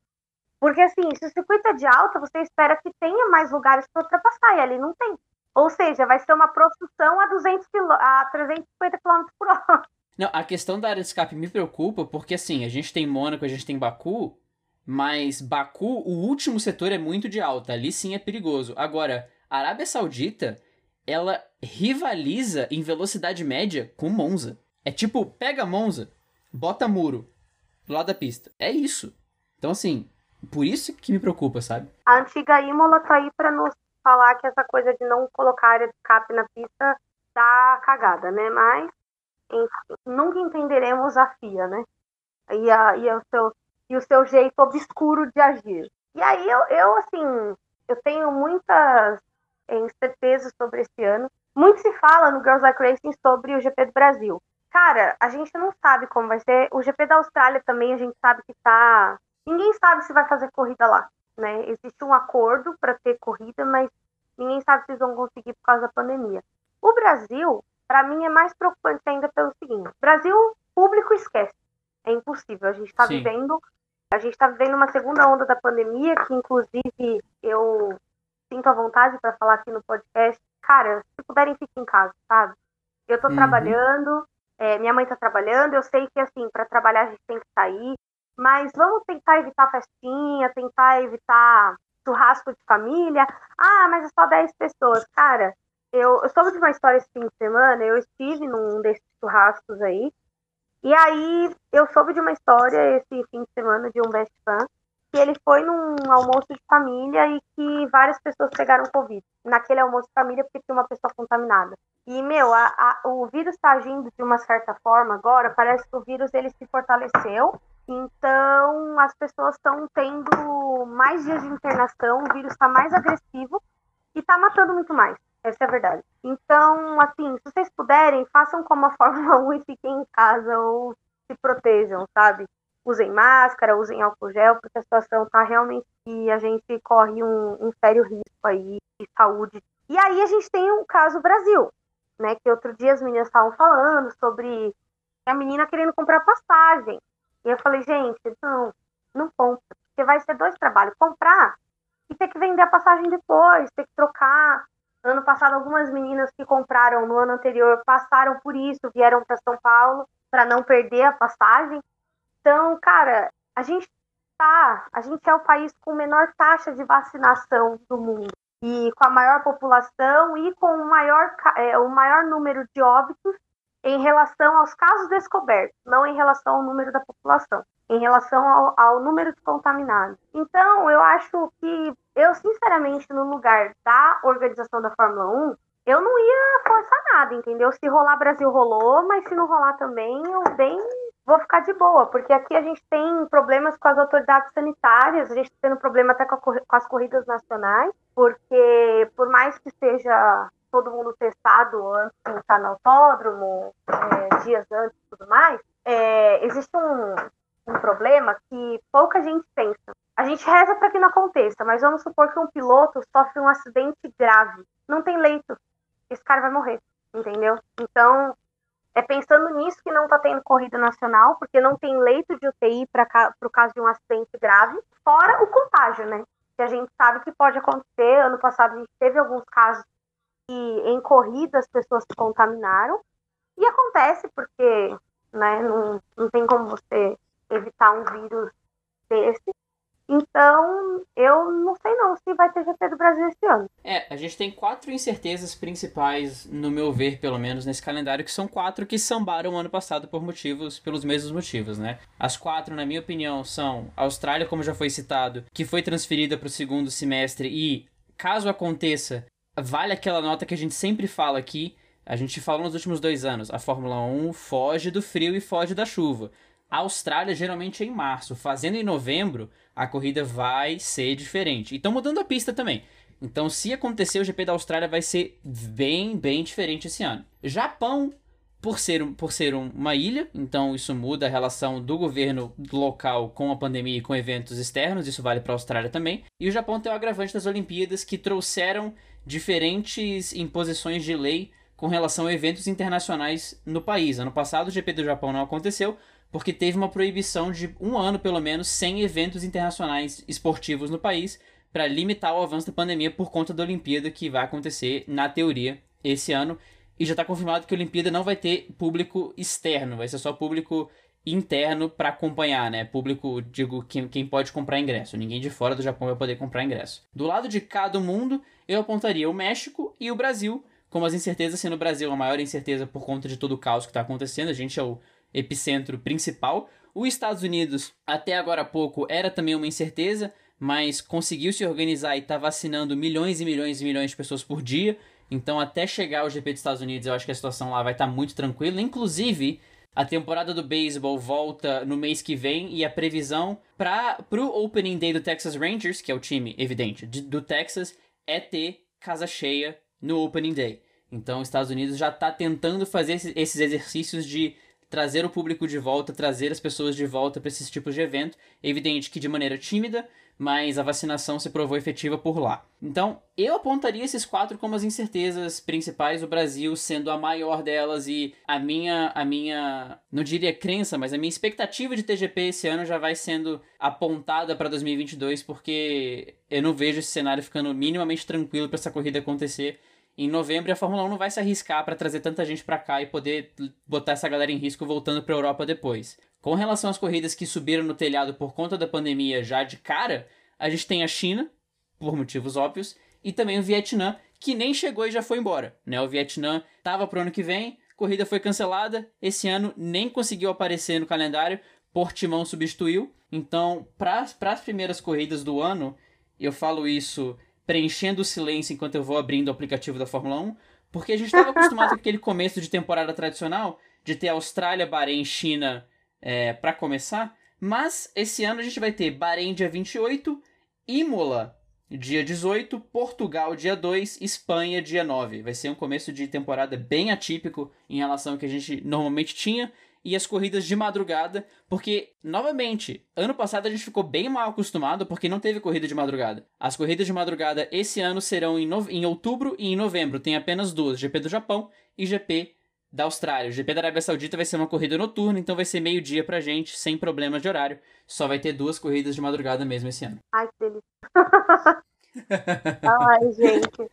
Porque, assim, se o circuito é de alta, você espera que tenha mais lugares para ultrapassar, e ali não tem. Ou seja, vai ser uma produção a, 200 a 350 km por hora. Não, a questão da área de escape me preocupa, porque, assim, a gente tem Mônaco, a gente tem Baku, mas Baku, o último setor é muito de alta, ali sim é perigoso. Agora, a Arábia Saudita, ela rivaliza em velocidade média com Monza. É tipo, pega Monza, bota muro do lado da pista. É isso. Então, assim, por isso que me preocupa, sabe? A antiga Imola tá aí pra nos falar que essa coisa de não colocar área de escape na pista tá cagada, né? Mas, enfim, nunca entenderemos a FIA, né? E, a, e, o seu, e o seu jeito obscuro de agir. E aí, eu, eu assim, eu tenho muitas incertezas sobre esse ano. Muito se fala no Girls Like Racing sobre o GP do Brasil. Cara, a gente não sabe como vai ser. O GP da Austrália também a gente sabe que tá. Ninguém sabe se vai fazer corrida lá, né? Existe um acordo para ter corrida, mas ninguém sabe se vão conseguir por causa da pandemia. O Brasil, para mim, é mais preocupante ainda pelo seguinte: Brasil, público esquece. É impossível. A gente está vivendo, a gente está vivendo uma segunda onda da pandemia, que inclusive eu sinto a vontade para falar aqui no podcast. Cara, se puderem, fiquem em casa, sabe? Eu estou uhum. trabalhando, é, minha mãe está trabalhando, eu sei que, assim, para trabalhar a gente tem que sair. mas vamos tentar evitar festinha, tentar evitar churrasco de família. Ah, mas é só 10 pessoas. Cara, eu, eu soube de uma história esse fim de semana, eu estive num desses churrascos aí, e aí eu soube de uma história esse fim de semana de um best fan, que ele foi num almoço de família e que várias pessoas pegaram Covid. Naquele almoço de família, porque tinha uma pessoa contaminada. E, meu, a, a, o vírus está agindo de uma certa forma agora, parece que o vírus ele se fortaleceu, então as pessoas estão tendo mais dias de internação, o vírus está mais agressivo e está matando muito mais. Essa é a verdade. Então, assim, se vocês puderem, façam como a Fórmula 1 e fiquem em casa ou se protejam, sabe? Usem máscara, usem álcool gel, porque a situação tá realmente que a gente corre um, um sério risco aí de saúde. E aí a gente tem um caso Brasil, né? Que outro dia as meninas estavam falando sobre a menina querendo comprar passagem. E eu falei, gente, não, não compra, porque vai ser dois trabalhos, comprar e ter que vender a passagem depois, ter que trocar. Ano passado, algumas meninas que compraram no ano anterior passaram por isso, vieram para São Paulo para não perder a passagem. Então, cara, a gente tá, a gente é o país com menor taxa de vacinação do mundo e com a maior população e com o maior, é, o maior número de óbitos em relação aos casos descobertos, não em relação ao número da população, em relação ao, ao número de contaminados. Então, eu acho que eu, sinceramente, no lugar da organização da Fórmula 1, eu não ia forçar nada, entendeu? Se rolar Brasil rolou, mas se não rolar também, eu bem vou ficar de boa, porque aqui a gente tem problemas com as autoridades sanitárias, a gente está tendo problema até com, a, com, as corridas nacionais, porque por mais que seja todo mundo testado antes de estar no autódromo, é, dias antes e tudo mais, é, existe um, um problema que pouca gente pensa. A gente reza para que não aconteça, mas vamos supor que um piloto sofre um acidente grave. Não tem leito. Esse cara vai morrer, entendeu? Então, pensando nisso que não está tendo corrida nacional, porque não tem leito de UTI para o caso de um acidente grave, fora o contágio, né? Que a gente sabe que pode acontecer. Ano passado a gente teve alguns casos que em corrida as pessoas se contaminaram. E acontece porque né, não, não tem como você evitar um vírus desse. Então, eu não sei não se vai ter GP do Brasil esse ano. É, a gente tem quatro incertezas principais, no meu ver, pelo menos, nesse calendário, que são quatro que sambaram ano passado por motivos, pelos mesmos motivos, né? As quatro, na minha opinião, são a Austrália, como já foi citado, que foi transferida para o segundo semestre e, caso aconteça, vale aquela nota que a gente sempre fala aqui, a gente falou nos últimos dois anos, a Fórmula 1 foge do frio e foge da chuva. A Austrália geralmente é em março, fazendo em novembro, a corrida vai ser diferente. E estão mudando a pista também. Então, se acontecer o GP da Austrália, vai ser bem, bem diferente esse ano. Japão, por ser, por ser uma ilha, então isso muda a relação do governo local com a pandemia e com eventos externos, isso vale para a Austrália também. E o Japão tem o agravante das Olimpíadas que trouxeram diferentes imposições de lei com relação a eventos internacionais no país. Ano passado o GP do Japão não aconteceu, porque teve uma proibição de um ano, pelo menos, sem eventos internacionais esportivos no país, para limitar o avanço da pandemia por conta da Olimpíada que vai acontecer, na teoria, esse ano. E já está confirmado que a Olimpíada não vai ter público externo, vai ser só público interno para acompanhar, né? Público, digo, quem, quem pode comprar ingresso. Ninguém de fora do Japão vai poder comprar ingresso. Do lado de cada mundo, eu apontaria o México e o Brasil, como as incertezas, sendo o Brasil a maior incerteza por conta de todo o caos que está acontecendo. A gente é o epicentro principal. Os Estados Unidos, até agora há pouco, era também uma incerteza, mas conseguiu se organizar e está vacinando milhões e milhões e milhões de pessoas por dia. Então, até chegar ao GP dos Estados Unidos, eu acho que a situação lá vai estar tá muito tranquila. Inclusive, a temporada do beisebol volta no mês que vem e a previsão para o Opening Day do Texas Rangers, que é o time, evidente, de, do Texas, é ter casa cheia no Opening Day. Então, os Estados Unidos já está tentando fazer esses exercícios de trazer o público de volta, trazer as pessoas de volta para esses tipos de evento. É evidente que de maneira tímida, mas a vacinação se provou efetiva por lá. Então, eu apontaria esses quatro como as incertezas principais, o Brasil sendo a maior delas e a minha, a minha, não diria crença, mas a minha expectativa de TGP esse ano já vai sendo apontada para 2022, porque eu não vejo esse cenário ficando minimamente tranquilo para essa corrida acontecer em novembro a Fórmula 1 não vai se arriscar para trazer tanta gente para cá e poder botar essa galera em risco voltando para a Europa depois. Com relação às corridas que subiram no telhado por conta da pandemia já de cara, a gente tem a China, por motivos óbvios, e também o Vietnã, que nem chegou e já foi embora. Né? O Vietnã estava para o ano que vem, corrida foi cancelada, esse ano nem conseguiu aparecer no calendário, Portimão substituiu. Então, para as primeiras corridas do ano, eu falo isso preenchendo o silêncio enquanto eu vou abrindo o aplicativo da Fórmula 1, porque a gente estava acostumado com aquele começo de temporada tradicional, de ter Austrália, Bahrein, China é, para começar, mas esse ano a gente vai ter Bahrein dia 28, Imola dia 18, Portugal dia 2, Espanha dia 9. Vai ser um começo de temporada bem atípico em relação ao que a gente normalmente tinha e as corridas de madrugada, porque, novamente, ano passado a gente ficou bem mal acostumado porque não teve corrida de madrugada. As corridas de madrugada esse ano serão em, em outubro e em novembro, tem apenas duas: GP do Japão e GP da Austrália. O GP da Arábia Saudita vai ser uma corrida noturna, então vai ser meio-dia pra gente, sem problemas de horário. Só vai ter duas corridas de madrugada mesmo esse ano. Ai, que delícia. Ai, gente.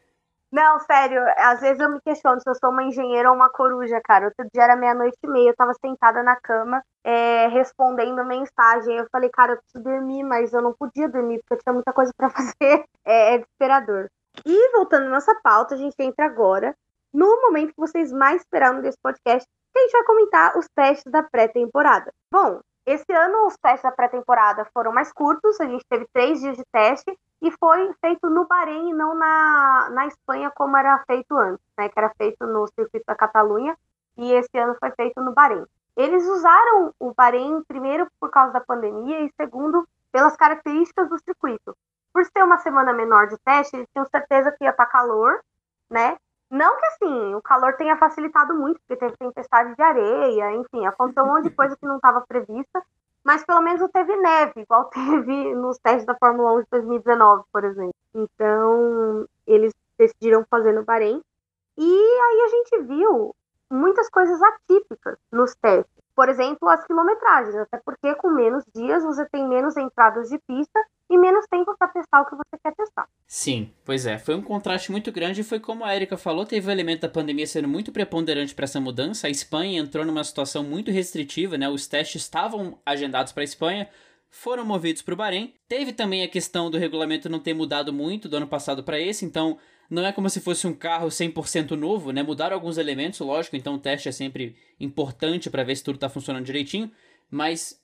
Não, sério, às vezes eu me questiono se eu sou uma engenheira ou uma coruja, cara. Outro dia era meia-noite e meia, eu tava sentada na cama, é, respondendo mensagem. Eu falei, cara, eu preciso dormir, mas eu não podia dormir, porque eu tinha muita coisa para fazer. É, é desesperador. E voltando à nossa pauta, a gente entra agora no momento que vocês mais esperaram desse podcast, que a gente vai comentar os testes da pré-temporada. Bom, esse ano os testes da pré-temporada foram mais curtos, a gente teve três dias de teste e foi feito no Bahrein e não na, na Espanha como era feito antes, né, que era feito no circuito da Catalunha e esse ano foi feito no Bahrein. Eles usaram o Bahrein primeiro por causa da pandemia e segundo pelas características do circuito. Por ser uma semana menor de teste, eles tinham certeza que ia estar calor, né? Não que assim, o calor tenha facilitado muito, porque teve tempestade de areia, enfim, aconteceu um monte de coisa que não estava prevista, mas pelo menos não teve neve, igual teve nos testes da Fórmula 1 de 2019, por exemplo. Então, eles decidiram fazer no Bahrein. E aí a gente viu muitas coisas atípicas nos testes. Por exemplo, as quilometragens, até porque com menos dias você tem menos entradas de pista e menos tempo para testar o que você quer testar. Sim, pois é. Foi um contraste muito grande e foi como a Erika falou, teve o elemento da pandemia sendo muito preponderante para essa mudança. A Espanha entrou numa situação muito restritiva, né? Os testes estavam agendados para a Espanha, foram movidos para o Bahrein. Teve também a questão do regulamento não ter mudado muito do ano passado para esse, então não é como se fosse um carro 100% novo, né? Mudaram alguns elementos, lógico, então o teste é sempre importante para ver se tudo está funcionando direitinho, mas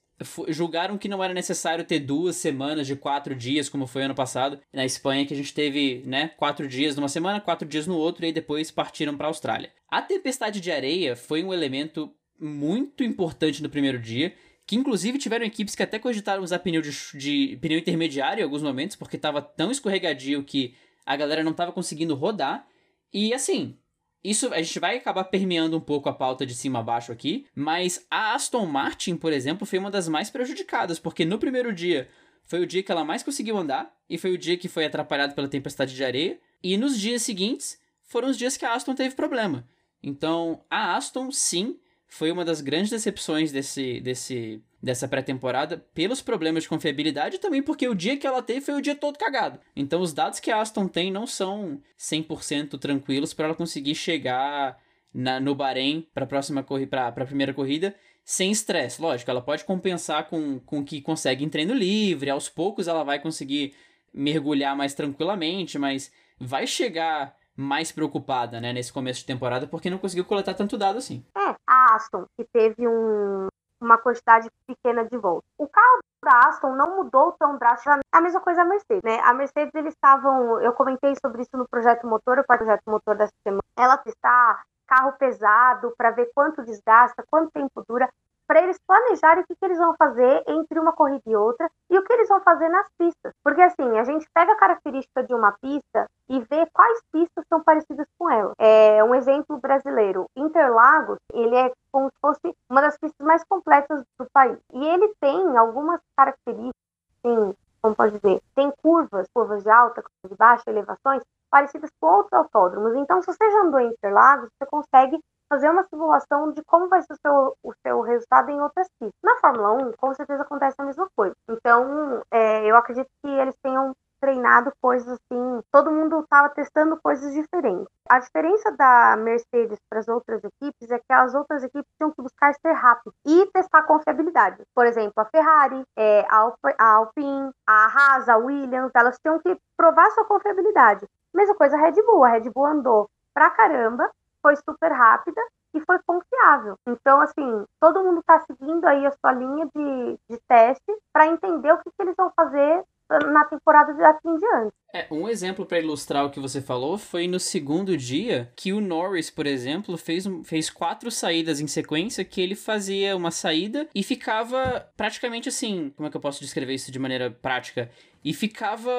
julgaram que não era necessário ter duas semanas de quatro dias, como foi ano passado na Espanha, que a gente teve, né, quatro dias numa semana, quatro dias no outro, e depois partiram para a Austrália. A tempestade de areia foi um elemento muito importante no primeiro dia, que inclusive tiveram equipes que até cogitaram usar pneu de, de pneu intermediário em alguns momentos, porque estava tão escorregadio que a galera não estava conseguindo rodar. E assim, isso a gente vai acabar permeando um pouco a pauta de cima a baixo aqui, mas a Aston Martin, por exemplo, foi uma das mais prejudicadas, porque no primeiro dia foi o dia que ela mais conseguiu andar e foi o dia que foi atrapalhado pela tempestade de areia, e nos dias seguintes foram os dias que a Aston teve problema. Então, a Aston sim foi uma das grandes decepções desse, desse, dessa pré-temporada pelos problemas de confiabilidade e também porque o dia que ela teve foi o dia todo cagado. Então os dados que a Aston tem não são 100% tranquilos para ela conseguir chegar na, no Bahrein para a próxima para a primeira corrida sem estresse. Lógico, ela pode compensar com com que consegue em treino livre, aos poucos ela vai conseguir mergulhar mais tranquilamente, mas vai chegar mais preocupada, né, nesse começo de temporada, porque não conseguiu coletar tanto dado assim. É, a Aston, que teve um, uma quantidade pequena de voltas. O carro da Aston não mudou tão drasticamente. A mesma coisa a Mercedes, né? A Mercedes, eles estavam. Eu comentei sobre isso no projeto motor, o projeto motor dessa semana. Ela está carro pesado para ver quanto desgasta, quanto tempo dura para eles planejarem o que, que, eles vão fazer entre uma corrida e outra e o que eles vão fazer nas pistas. Porque assim, a gente pega a característica de uma pista e vê quais pistas são parecidas com ela. É um exemplo brasileiro. Interlagos, ele é como se fosse uma das pistas mais completas do país. E ele tem algumas características, assim, como pode dizer, tem curvas, curvas de alta, curvas de baixa, elevações, parecidas com outros autódromos. Então, se você já andou em Interlagos, você consegue fazer uma simulação de como vai ser o seu, o seu resultado em outras pistas. Na Fórmula 1, com certeza acontece a mesma coisa. Então, é, eu acredito que eles tenham treinado coisas assim, todo mundo estava testando coisas diferentes. A diferença da Mercedes para as outras equipes é que as outras equipes tinham que buscar ser rápido e testar confiabilidade. Por exemplo, a Ferrari, é, a, Alpine, a Haas, a Williams, elas tinham que provar sua confiabilidade. Mesma coisa a Red Bull. A Red Bull andou pra caramba, foi super rápida e foi confiável. Então, assim, todo mundo está seguindo aí a sua linha de, de teste para entender o que, que eles vão fazer na temporada daqui em diante. É, um exemplo para ilustrar o que você falou foi no segundo dia que o Norris, por exemplo, fez, fez quatro saídas em sequência que ele fazia uma saída e ficava praticamente assim, como é que eu posso descrever isso de maneira prática? E ficava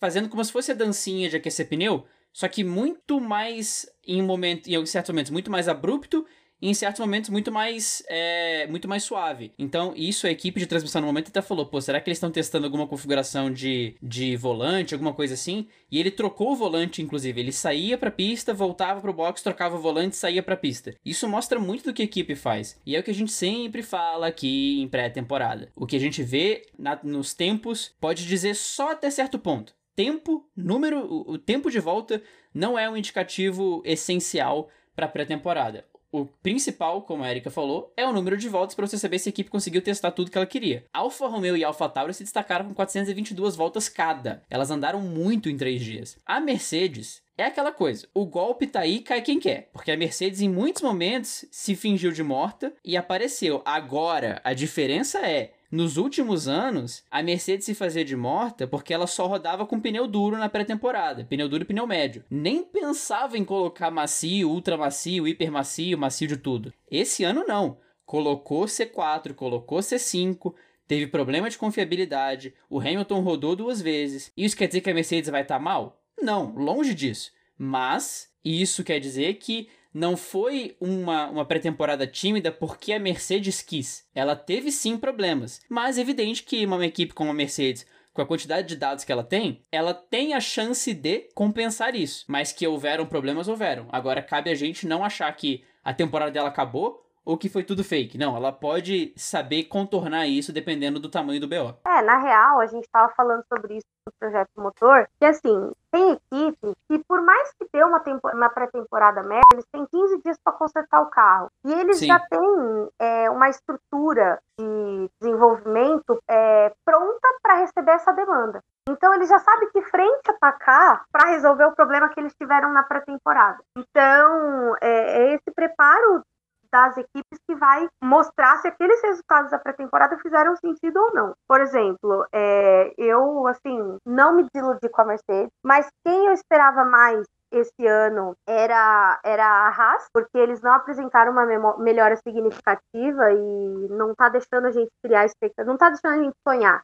fazendo como se fosse a dancinha de aquecer pneu, só que muito mais em um momento, em certos momentos muito mais abrupto e em certos momentos muito mais é, muito mais suave. Então, isso a equipe de transmissão no momento até falou, pô, será que eles estão testando alguma configuração de, de volante, alguma coisa assim? E ele trocou o volante, inclusive. Ele saía pra pista, voltava pro box, trocava o volante, saía pra pista. Isso mostra muito do que a equipe faz. E é o que a gente sempre fala aqui em pré-temporada. O que a gente vê na, nos tempos pode dizer só até certo ponto. Tempo, número, o, tempo de volta não é um indicativo essencial para pré-temporada o principal, como a Erika falou, é o número de voltas para você saber se a equipe conseguiu testar tudo que ela queria. Alfa Romeo e Alfa Tauri se destacaram com 422 voltas cada. Elas andaram muito em três dias. A Mercedes é aquela coisa, o golpe tá aí, cai quem quer. Porque a Mercedes, em muitos momentos, se fingiu de morta e apareceu. Agora, a diferença é. Nos últimos anos, a Mercedes se fazia de morta porque ela só rodava com pneu duro na pré-temporada, pneu duro e pneu médio. Nem pensava em colocar macio, ultra macio, hiper macio, macio de tudo. Esse ano não. Colocou C4, colocou C5, teve problema de confiabilidade, o Hamilton rodou duas vezes. Isso quer dizer que a Mercedes vai estar tá mal? Não, longe disso. Mas isso quer dizer que não foi uma, uma pré-temporada tímida porque a Mercedes quis. Ela teve sim problemas, mas é evidente que uma equipe como a Mercedes com a quantidade de dados que ela tem, ela tem a chance de compensar isso. Mas que houveram problemas, houveram. Agora cabe a gente não achar que a temporada dela acabou ou que foi tudo fake. Não, ela pode saber contornar isso dependendo do tamanho do BO. É, na real, a gente estava falando sobre isso no projeto motor, que assim, tem equipe que por mais que dê uma, uma pré-temporada média, eles têm 15 dias para consertar o carro. E eles Sim. já têm é, uma estrutura de desenvolvimento é, pronta para receber essa demanda. Então ele já sabe que frente atacar para resolver o problema que eles tiveram na pré-temporada. Então é, é esse preparo das equipes que vai mostrar se aqueles resultados da pré-temporada fizeram sentido ou não. Por exemplo, é, eu, assim, não me desiludi com a Mercedes, mas quem eu esperava mais esse ano era, era a Haas, porque eles não apresentaram uma melhora significativa e não tá deixando a gente criar expectativa, não tá deixando a gente sonhar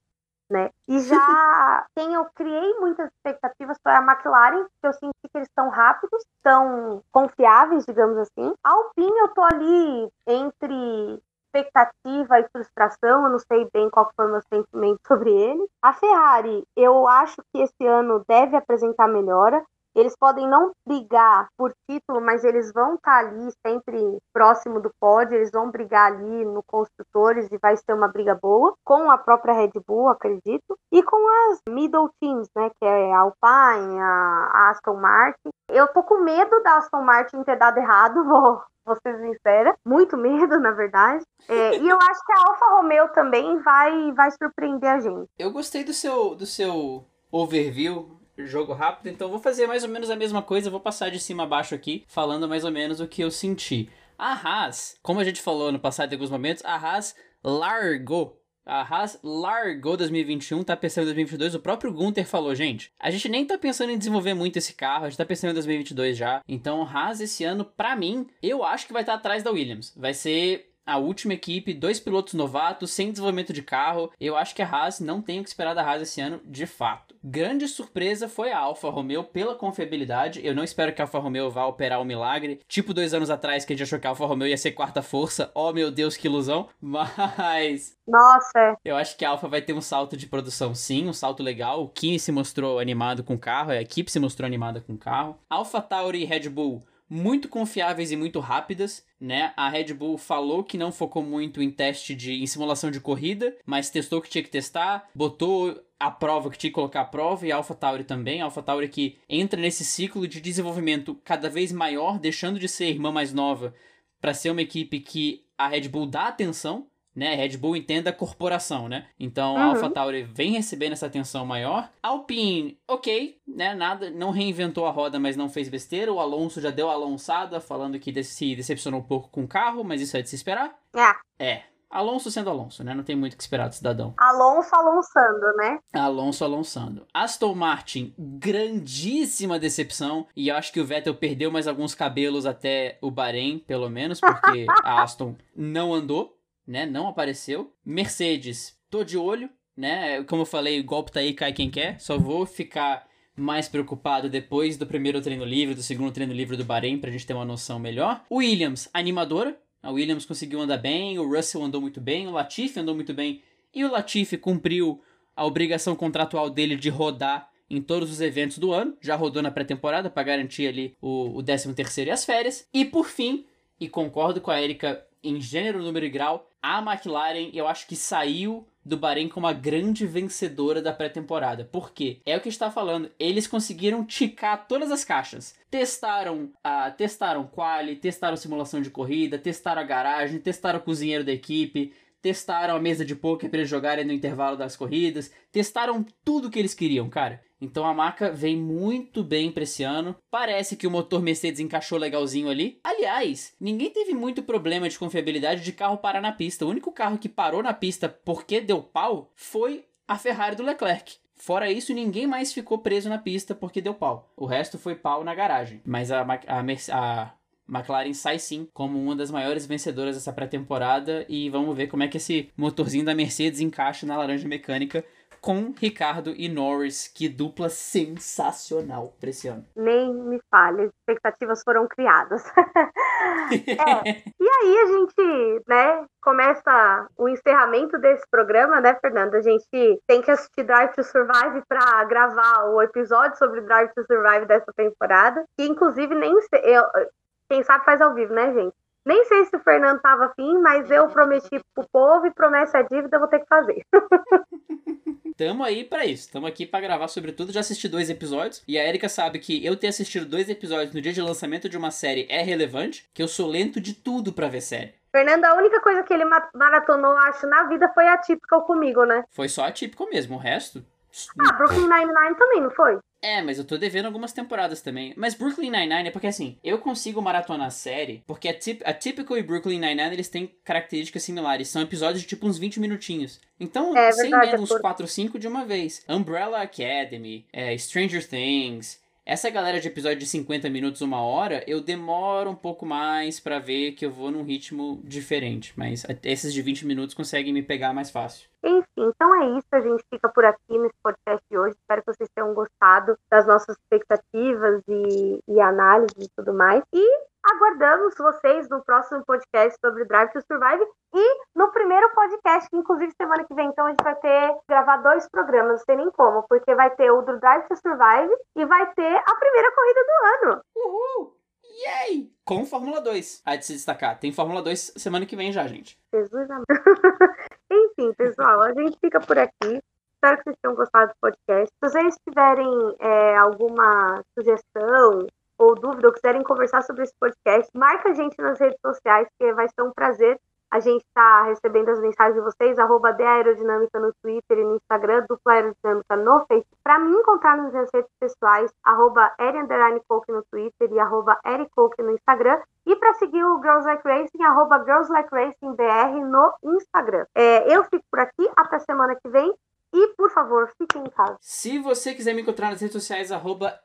né? E já quem eu criei muitas expectativas foi a McLaren, que eu senti que eles estão rápidos, estão confiáveis, digamos assim. A Alpine eu tô ali entre expectativa e frustração, eu não sei bem qual foi o meu sentimento sobre ele. A Ferrari, eu acho que esse ano deve apresentar melhora. Eles podem não brigar por título, mas eles vão estar tá ali sempre próximo do pódio, eles vão brigar ali no construtores e vai ser uma briga boa, com a própria Red Bull, acredito, e com as middle teams, né, que é a Alpine, a Aston Martin. Eu tô com medo da Aston Martin ter dado errado, vou, ser sincera, muito medo, na verdade. É, e eu acho que a Alfa Romeo também vai, vai surpreender a gente. Eu gostei do seu, do seu overview jogo rápido, então vou fazer mais ou menos a mesma coisa, vou passar de cima a baixo aqui, falando mais ou menos o que eu senti. A Haas, como a gente falou no passado em alguns momentos, a Haas largou a Haas largou 2021, tá pensando em 2022. O próprio Gunther falou, gente, a gente nem tá pensando em desenvolver muito esse carro, a gente tá pensando em 2022 já. Então, Haas esse ano, pra mim, eu acho que vai estar tá atrás da Williams. Vai ser a última equipe, dois pilotos novatos, sem desenvolvimento de carro. Eu acho que a Haas não tem o que esperar da Haas esse ano, de fato. Grande surpresa foi a Alfa Romeo pela confiabilidade. Eu não espero que a Alfa Romeo vá operar um milagre. Tipo dois anos atrás que a gente achou que a Alfa Romeo ia ser quarta força. Oh meu Deus, que ilusão. Mas. Nossa. Eu acho que a Alfa vai ter um salto de produção, sim, um salto legal. O Kimi se mostrou animado com o carro, a equipe se mostrou animada com o carro. Alfa Tauri e Red Bull muito confiáveis e muito rápidas, né? A Red Bull falou que não focou muito em teste de em simulação de corrida, mas testou o que tinha que testar, botou a prova que tinha que colocar a prova e a AlphaTauri também. A AlphaTauri que entra nesse ciclo de desenvolvimento cada vez maior, deixando de ser irmã mais nova para ser uma equipe que a Red Bull dá atenção, né? Red Bull entenda a corporação, né? Então uhum. a AlphaTauri vem recebendo essa atenção maior. Alpine, ok, né? Nada, não reinventou a roda, mas não fez besteira. O Alonso já deu a alonçada, falando que se decepcionou um pouco com o carro, mas isso é de se esperar. É. É. Alonso sendo Alonso, né? Não tem muito o que esperar do cidadão. Alonso alonçando, né? Alonso alonçando. Aston Martin, grandíssima decepção. E eu acho que o Vettel perdeu mais alguns cabelos até o Bahrein, pelo menos, porque a Aston não andou né? Não apareceu. Mercedes, tô de olho, né? Como eu falei, o golpe tá aí, cai quem quer. Só vou ficar mais preocupado depois do primeiro treino livre, do segundo treino livre do Bahrein, pra gente ter uma noção melhor. Williams, animadora. A Williams conseguiu andar bem, o Russell andou muito bem, o Latifi andou muito bem. E o Latifi cumpriu a obrigação contratual dele de rodar em todos os eventos do ano. Já rodou na pré-temporada para garantir ali o, o 13 terceiro e as férias. E por fim, e concordo com a Erika em gênero, número e grau, a McLaren eu acho que saiu do Bahrein como a grande vencedora da pré-temporada. Por quê? É o que está falando. Eles conseguiram ticar todas as caixas. Testaram a uh, testaram quali, testaram simulação de corrida, testaram a garagem, testaram o cozinheiro da equipe, testaram a mesa de poker para eles jogarem no intervalo das corridas, testaram tudo que eles queriam, cara. Então a marca vem muito bem para esse ano. Parece que o motor Mercedes encaixou legalzinho ali. Aliás, ninguém teve muito problema de confiabilidade de carro parar na pista. O único carro que parou na pista porque deu pau foi a Ferrari do Leclerc. Fora isso, ninguém mais ficou preso na pista porque deu pau. O resto foi pau na garagem. Mas a, a, a McLaren sai sim como uma das maiores vencedoras dessa pré-temporada e vamos ver como é que esse motorzinho da Mercedes encaixa na laranja mecânica com Ricardo e Norris. Que dupla sensacional pra esse ano. Nem me fale, as expectativas foram criadas. é. E aí a gente, né, começa o encerramento desse programa, né, Fernanda? A gente tem que assistir Drive to Survive para gravar o episódio sobre Drive to Survive dessa temporada. Que inclusive nem eu, quem sabe faz ao vivo, né, gente? Nem sei se o Fernando tava afim, mas eu prometi pro povo e promessa é dívida, eu vou ter que fazer. Tamo aí para isso. Tamo aqui para gravar sobre tudo. Já assisti dois episódios. E a Erika sabe que eu ter assistido dois episódios no dia de lançamento de uma série é relevante. Que eu sou lento de tudo para ver série. Fernando, a única coisa que ele maratonou, acho, na vida foi a típica comigo, né? Foi só a típica mesmo. O resto. Ah, Brooklyn Nine-Nine também, não foi? É, mas eu tô devendo algumas temporadas também. Mas Brooklyn Nine-Nine é porque assim, eu consigo maratonar a série, porque a, tip, a Typical e Brooklyn Nine-Nine eles têm características similares. São episódios de tipo uns 20 minutinhos. Então, é, sem verdade, menos é por... 4 ou 5 de uma vez. Umbrella Academy, é, Stranger Things, essa galera de episódio de 50 minutos, uma hora, eu demoro um pouco mais para ver que eu vou num ritmo diferente. Mas esses de 20 minutos conseguem me pegar mais fácil. Enfim, então é isso. A gente fica por aqui nesse podcast de hoje. Espero que vocês tenham gostado das nossas expectativas e, e análises e tudo mais. E aguardamos vocês no próximo podcast sobre Drive to Survive e no primeiro podcast, que inclusive semana que vem, então a gente vai ter gravar dois programas, não sei nem como, porque vai ter o do Drive to Survive e vai ter a primeira corrida do ano. Uhul! Yay! Com Fórmula 2. Há de se destacar. Tem Fórmula 2 semana que vem já, gente. Jesus amado. Enfim, pessoal, a gente fica por aqui. Espero que vocês tenham gostado do podcast. Se vocês tiverem é, alguma sugestão ou dúvida ou quiserem conversar sobre esse podcast, marca a gente nas redes sociais, que vai ser um prazer a gente está recebendo as mensagens de vocês, arroba Aerodinâmica no Twitter e no Instagram, Dupla Aerodinâmica no Facebook. Para me encontrar nas minhas redes pessoais, arroba no Twitter e arroba no Instagram. E para seguir o Girls Like Racing, arroba Girls Like Racing BR no Instagram. É, eu fico por aqui, até semana que vem. E, por favor, fique em casa. Se você quiser me encontrar nas redes sociais, arroba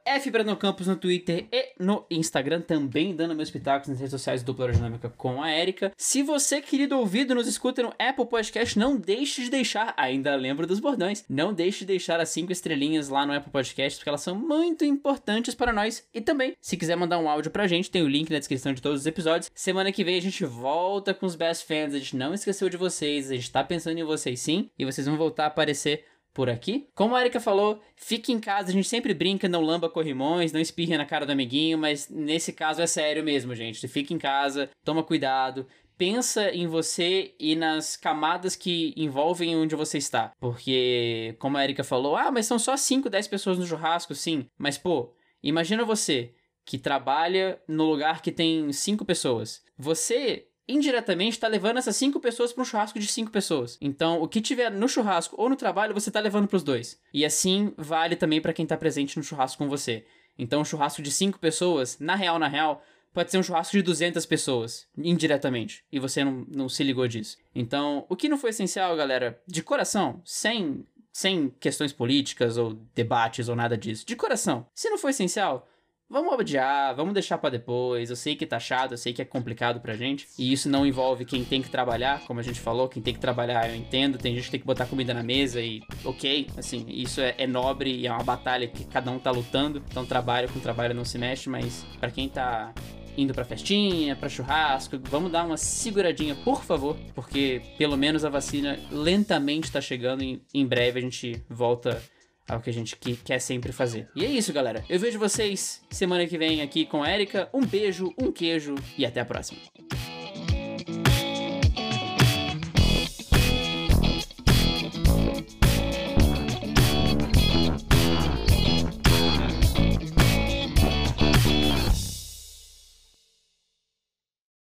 no Twitter e no Instagram, também dando meus pitacos nas redes sociais do Aerodinâmica com a Erika. Se você, querido ouvido, nos escuta no Apple Podcast, não deixe de deixar, ainda lembro dos bordões, não deixe de deixar as cinco estrelinhas lá no Apple Podcast, porque elas são muito importantes para nós. E também, se quiser mandar um áudio pra gente, tem o link na descrição de todos os episódios. Semana que vem a gente volta com os Best Fans, a gente não esqueceu de vocês, a gente tá pensando em vocês sim, e vocês vão voltar a aparecer por aqui. Como a Erika falou, fique em casa, a gente sempre brinca, não lamba corrimões, não espirre na cara do amiguinho, mas nesse caso é sério mesmo, gente. Fique em casa, toma cuidado, pensa em você e nas camadas que envolvem onde você está. Porque, como a Erika falou, ah, mas são só 5, 10 pessoas no churrasco, sim. Mas, pô, imagina você que trabalha no lugar que tem 5 pessoas. Você indiretamente está levando essas cinco pessoas para um churrasco de cinco pessoas. Então, o que tiver no churrasco ou no trabalho, você está levando para os dois. E assim vale também para quem está presente no churrasco com você. Então, um churrasco de cinco pessoas, na real, na real, pode ser um churrasco de 200 pessoas, indiretamente, e você não, não se ligou disso. Então, o que não foi essencial, galera, de coração, sem, sem questões políticas ou debates ou nada disso, de coração, se não foi essencial, Vamos adiar, vamos deixar para depois. Eu sei que tá chato, eu sei que é complicado pra gente. E isso não envolve quem tem que trabalhar, como a gente falou, quem tem que trabalhar, eu entendo. Tem gente que tem que botar comida na mesa e ok, assim, isso é, é nobre e é uma batalha que cada um tá lutando. Então trabalho com trabalho não se mexe, mas para quem tá indo pra festinha, pra churrasco, vamos dar uma seguradinha, por favor, porque pelo menos a vacina lentamente tá chegando e em breve a gente volta ao que a gente que, quer sempre fazer. E é isso, galera. Eu vejo vocês semana que vem aqui com a Erika. Um beijo, um queijo e até a próxima.